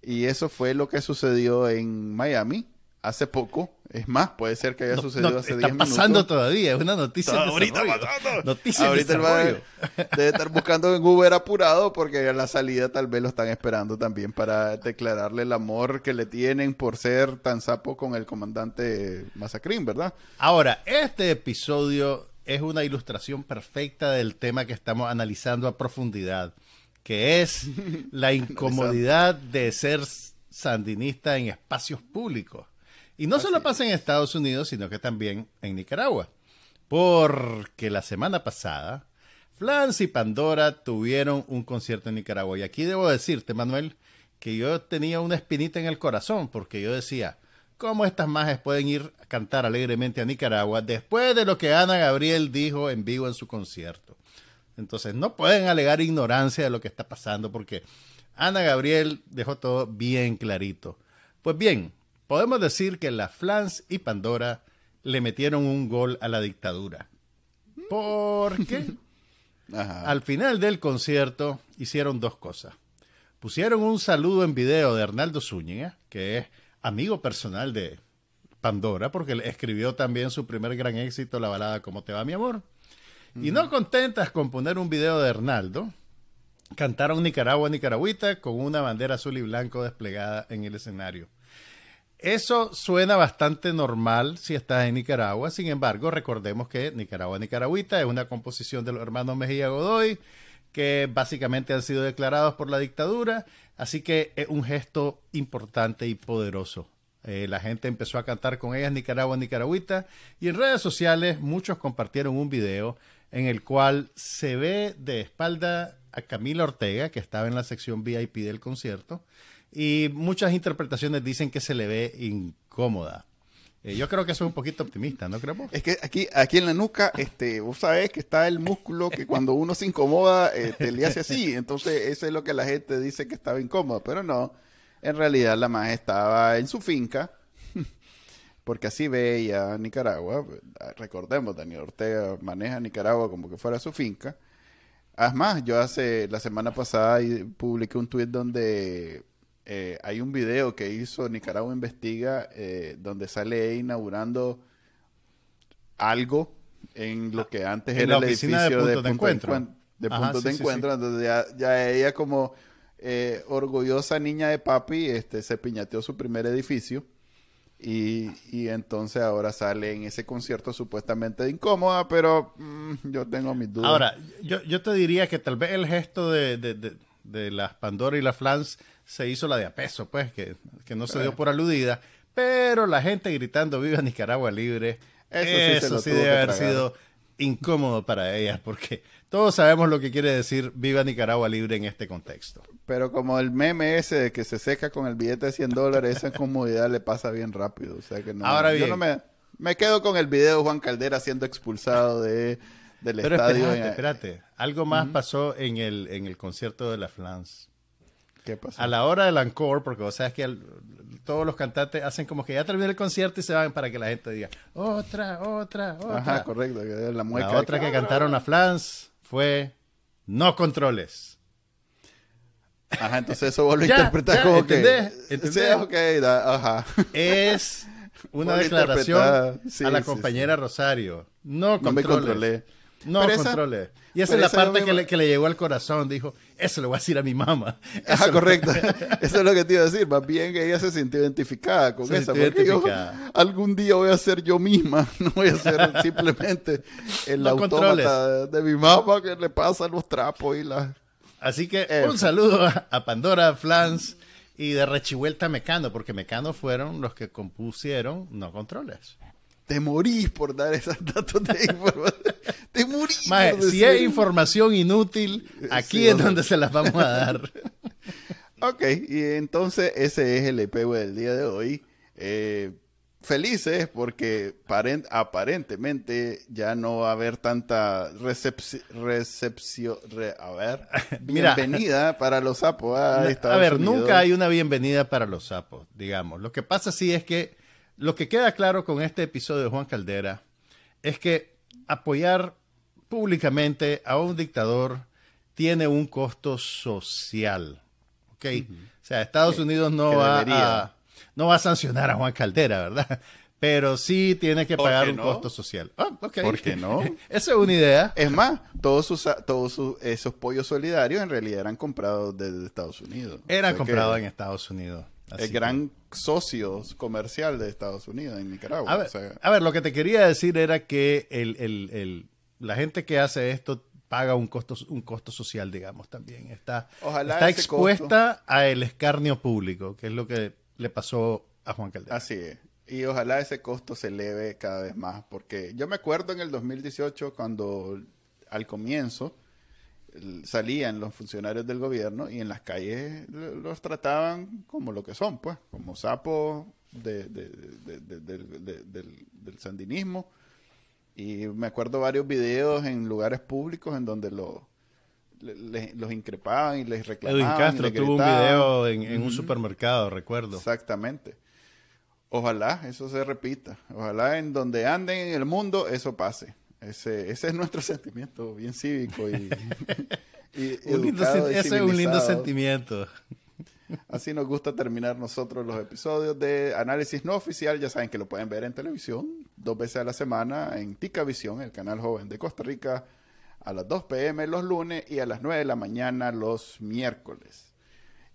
Y eso fue lo que sucedió en Miami hace poco. Es más, puede ser que haya No, sucedido no, hace está 10 minutos. pasando todavía, es una noticia en Ahorita desarrollo. pasando. Noticia Ahorita va debe estar buscando en Uber apurado porque a la salida tal vez lo están esperando también para declararle el amor que le tienen por ser tan sapo con el comandante Masacrín, ¿verdad? Ahora, este episodio es una ilustración perfecta del tema que estamos analizando a profundidad, que es [LAUGHS] la incomodidad de ser sandinista en espacios públicos. Y no solo pasa en Estados Unidos, sino que también en Nicaragua. Porque la semana pasada, Flans y Pandora tuvieron un concierto en Nicaragua. Y aquí debo decirte, Manuel, que yo tenía una espinita en el corazón, porque yo decía, ¿cómo estas majes pueden ir a cantar alegremente a Nicaragua después de lo que Ana Gabriel dijo en vivo en su concierto? Entonces, no pueden alegar ignorancia de lo que está pasando, porque Ana Gabriel dejó todo bien clarito. Pues bien, podemos decir que la Flans y Pandora le metieron un gol a la dictadura. Porque [LAUGHS] Ajá. al final del concierto hicieron dos cosas. Pusieron un saludo en video de Arnaldo Zúñiga, que es amigo personal de Pandora, porque le escribió también su primer gran éxito, la balada ¿Cómo te va mi amor? Y no contentas con poner un video de Arnaldo, cantaron Nicaragua, Nicaragüita con una bandera azul y blanco desplegada en el escenario. Eso suena bastante normal si estás en Nicaragua, sin embargo, recordemos que Nicaragua, Nicaragüita es una composición de los hermanos Mejía Godoy que básicamente han sido declarados por la dictadura, así que es un gesto importante y poderoso. Eh, la gente empezó a cantar con ellas Nicaragua, Nicaragüita, y en redes sociales muchos compartieron un video en el cual se ve de espalda a Camila Ortega, que estaba en la sección VIP del concierto, y muchas interpretaciones dicen que se le ve incómoda. Eh, yo creo que eso es un poquito optimista, ¿no creemos? Es que aquí, aquí en la nuca, este, vos sabés que está el músculo que cuando uno se incomoda, eh, te le hace así. Entonces, eso es lo que la gente dice que estaba incómodo, pero no. En realidad, la más estaba en su finca, [LAUGHS] porque así veía Nicaragua. Recordemos, Daniel Ortega maneja Nicaragua como que fuera su finca. Además, yo hace la semana pasada publiqué un tuit donde eh, hay un video que hizo Nicaragua Investiga eh, donde sale inaugurando algo en lo que antes era el edificio de, punto de encuentro. De, puntos de encuentro. Entonces ya, ella como eh, orgullosa niña de papi este, se piñateó su primer edificio. Y, y, entonces ahora sale en ese concierto supuestamente de incómoda, pero mm, yo tengo mis dudas. Ahora, yo, yo te diría que tal vez el gesto de, de, de las Pandora y la Flans se hizo la de a peso, pues, que, no se dio por aludida, pero la gente gritando Viva Nicaragua Libre, eso, sí, debe haber sido incómodo para ellas, porque todos sabemos lo que quiere decir Viva Nicaragua Libre en este contexto. Pero como el meme ese de que se seca con el billete de 100 dólares, esa incomodidad le pasa bien rápido. O sea que no, Ahora bien, yo no me, me quedo con el video de Juan Caldera siendo expulsado de, del estadio. Espérate, espérate. Algo más pasó en el, en el concierto de la Flans. ¿Qué pasó? A la hora del encore, porque vos sabes que todos los cantantes hacen como que ya terminó el concierto y se van para que la gente diga otra, otra, otra. Ajá, correcto. La, la otra que cantaron a Flans fue No Controles. Ajá, entonces eso vos lo [LAUGHS] interpretas como que. ¿entendés? Sí, ajá. Es una declaración a la compañera Rosario. No, no me controlé. No controle. Y esa es la parte que, le, que, le, llegó al corazón. Dijo, eso le voy a decir a mi mamá. [LAUGHS] Ajá, [LAUGHS] correcto. eso es lo que te iba a decir. Más bien que ella se sintió identificada con esa. Porque yo algún día voy a ser yo misma. [LAUGHS] No voy a ser simplemente el no autómata de, mi mamá que le pasa los trapos y las... Así que un saludo a, Pandora, Flans y de Rechivuelta Mecano, porque Mecano fueron los que compusieron No Controles te morís por dar esos datos de [LAUGHS] información. Te morís. si es información inútil, aquí es donde se las vamos a dar. [LAUGHS] ok, y entonces ese es el EPW del día de hoy. Eh, felices porque aparentemente ya no va a haber tanta recepción, a ver, [LAUGHS] bienvenida para los sapos. A, a ver, nunca hay una bienvenida para los sapos, digamos. Lo que pasa sí es que lo que queda claro con este episodio de Juan Caldera es que apoyar públicamente a un dictador tiene un costo social. ¿Ok? O sea, Estados Unidos no va, a, no va a sancionar a Juan Caldera, ¿verdad? [LAUGHS] Pero sí tiene que pagar un costo social. Ah, ¿Por qué no? [LAUGHS] Esa es una idea. Es más, todos, sus, todos esos pollos solidarios en realidad eran comprados desde Estados Unidos. Eran comprados en Estados Unidos. El gran socio comercial de Estados Unidos en Nicaragua. A ver, lo que te quería decir era que el, la gente que hace esto paga un costo, un costo social, digamos, también. Está, está expuesta al escarnio público, que es lo que le pasó a Juan Caldera. Así es. Y ojalá ese costo se eleve cada vez más, porque yo me acuerdo en el 2018 cuando al comienzo salían los funcionarios del gobierno y en las calles los trataban como lo que son, pues, como sapos de, del, sandinismo. Y me acuerdo varios videos en lugares públicos en donde los los increpaban y les reclamaban. Edwin Castro tuvo un video en, un supermercado, recuerdo. Exactamente. Ojalá eso se repita. Ojalá en donde anden en el mundo eso pase. Ese, ese es nuestro [LAUGHS] sentimiento bien cívico y, [LAUGHS] ese es un lindo sentimiento. Así nos gusta terminar nosotros los episodios de análisis no oficial. Ya saben que lo pueden ver en televisión dos veces a la semana en Tica Visión, el canal joven de Costa Rica, a las 2 pm los lunes y a las 9 de la mañana los miércoles.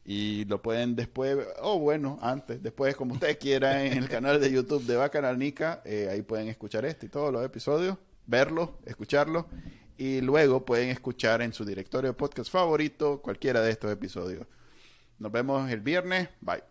Y lo pueden después, o bueno, antes, después, como ustedes quieran, en el canal de YouTube de Bacanal Nica. Eh, ahí pueden escuchar este y todos los episodios, verlo, escucharlo y luego pueden escuchar en su directorio de podcast favorito cualquiera de estos episodios. Nos vemos el viernes. Bye.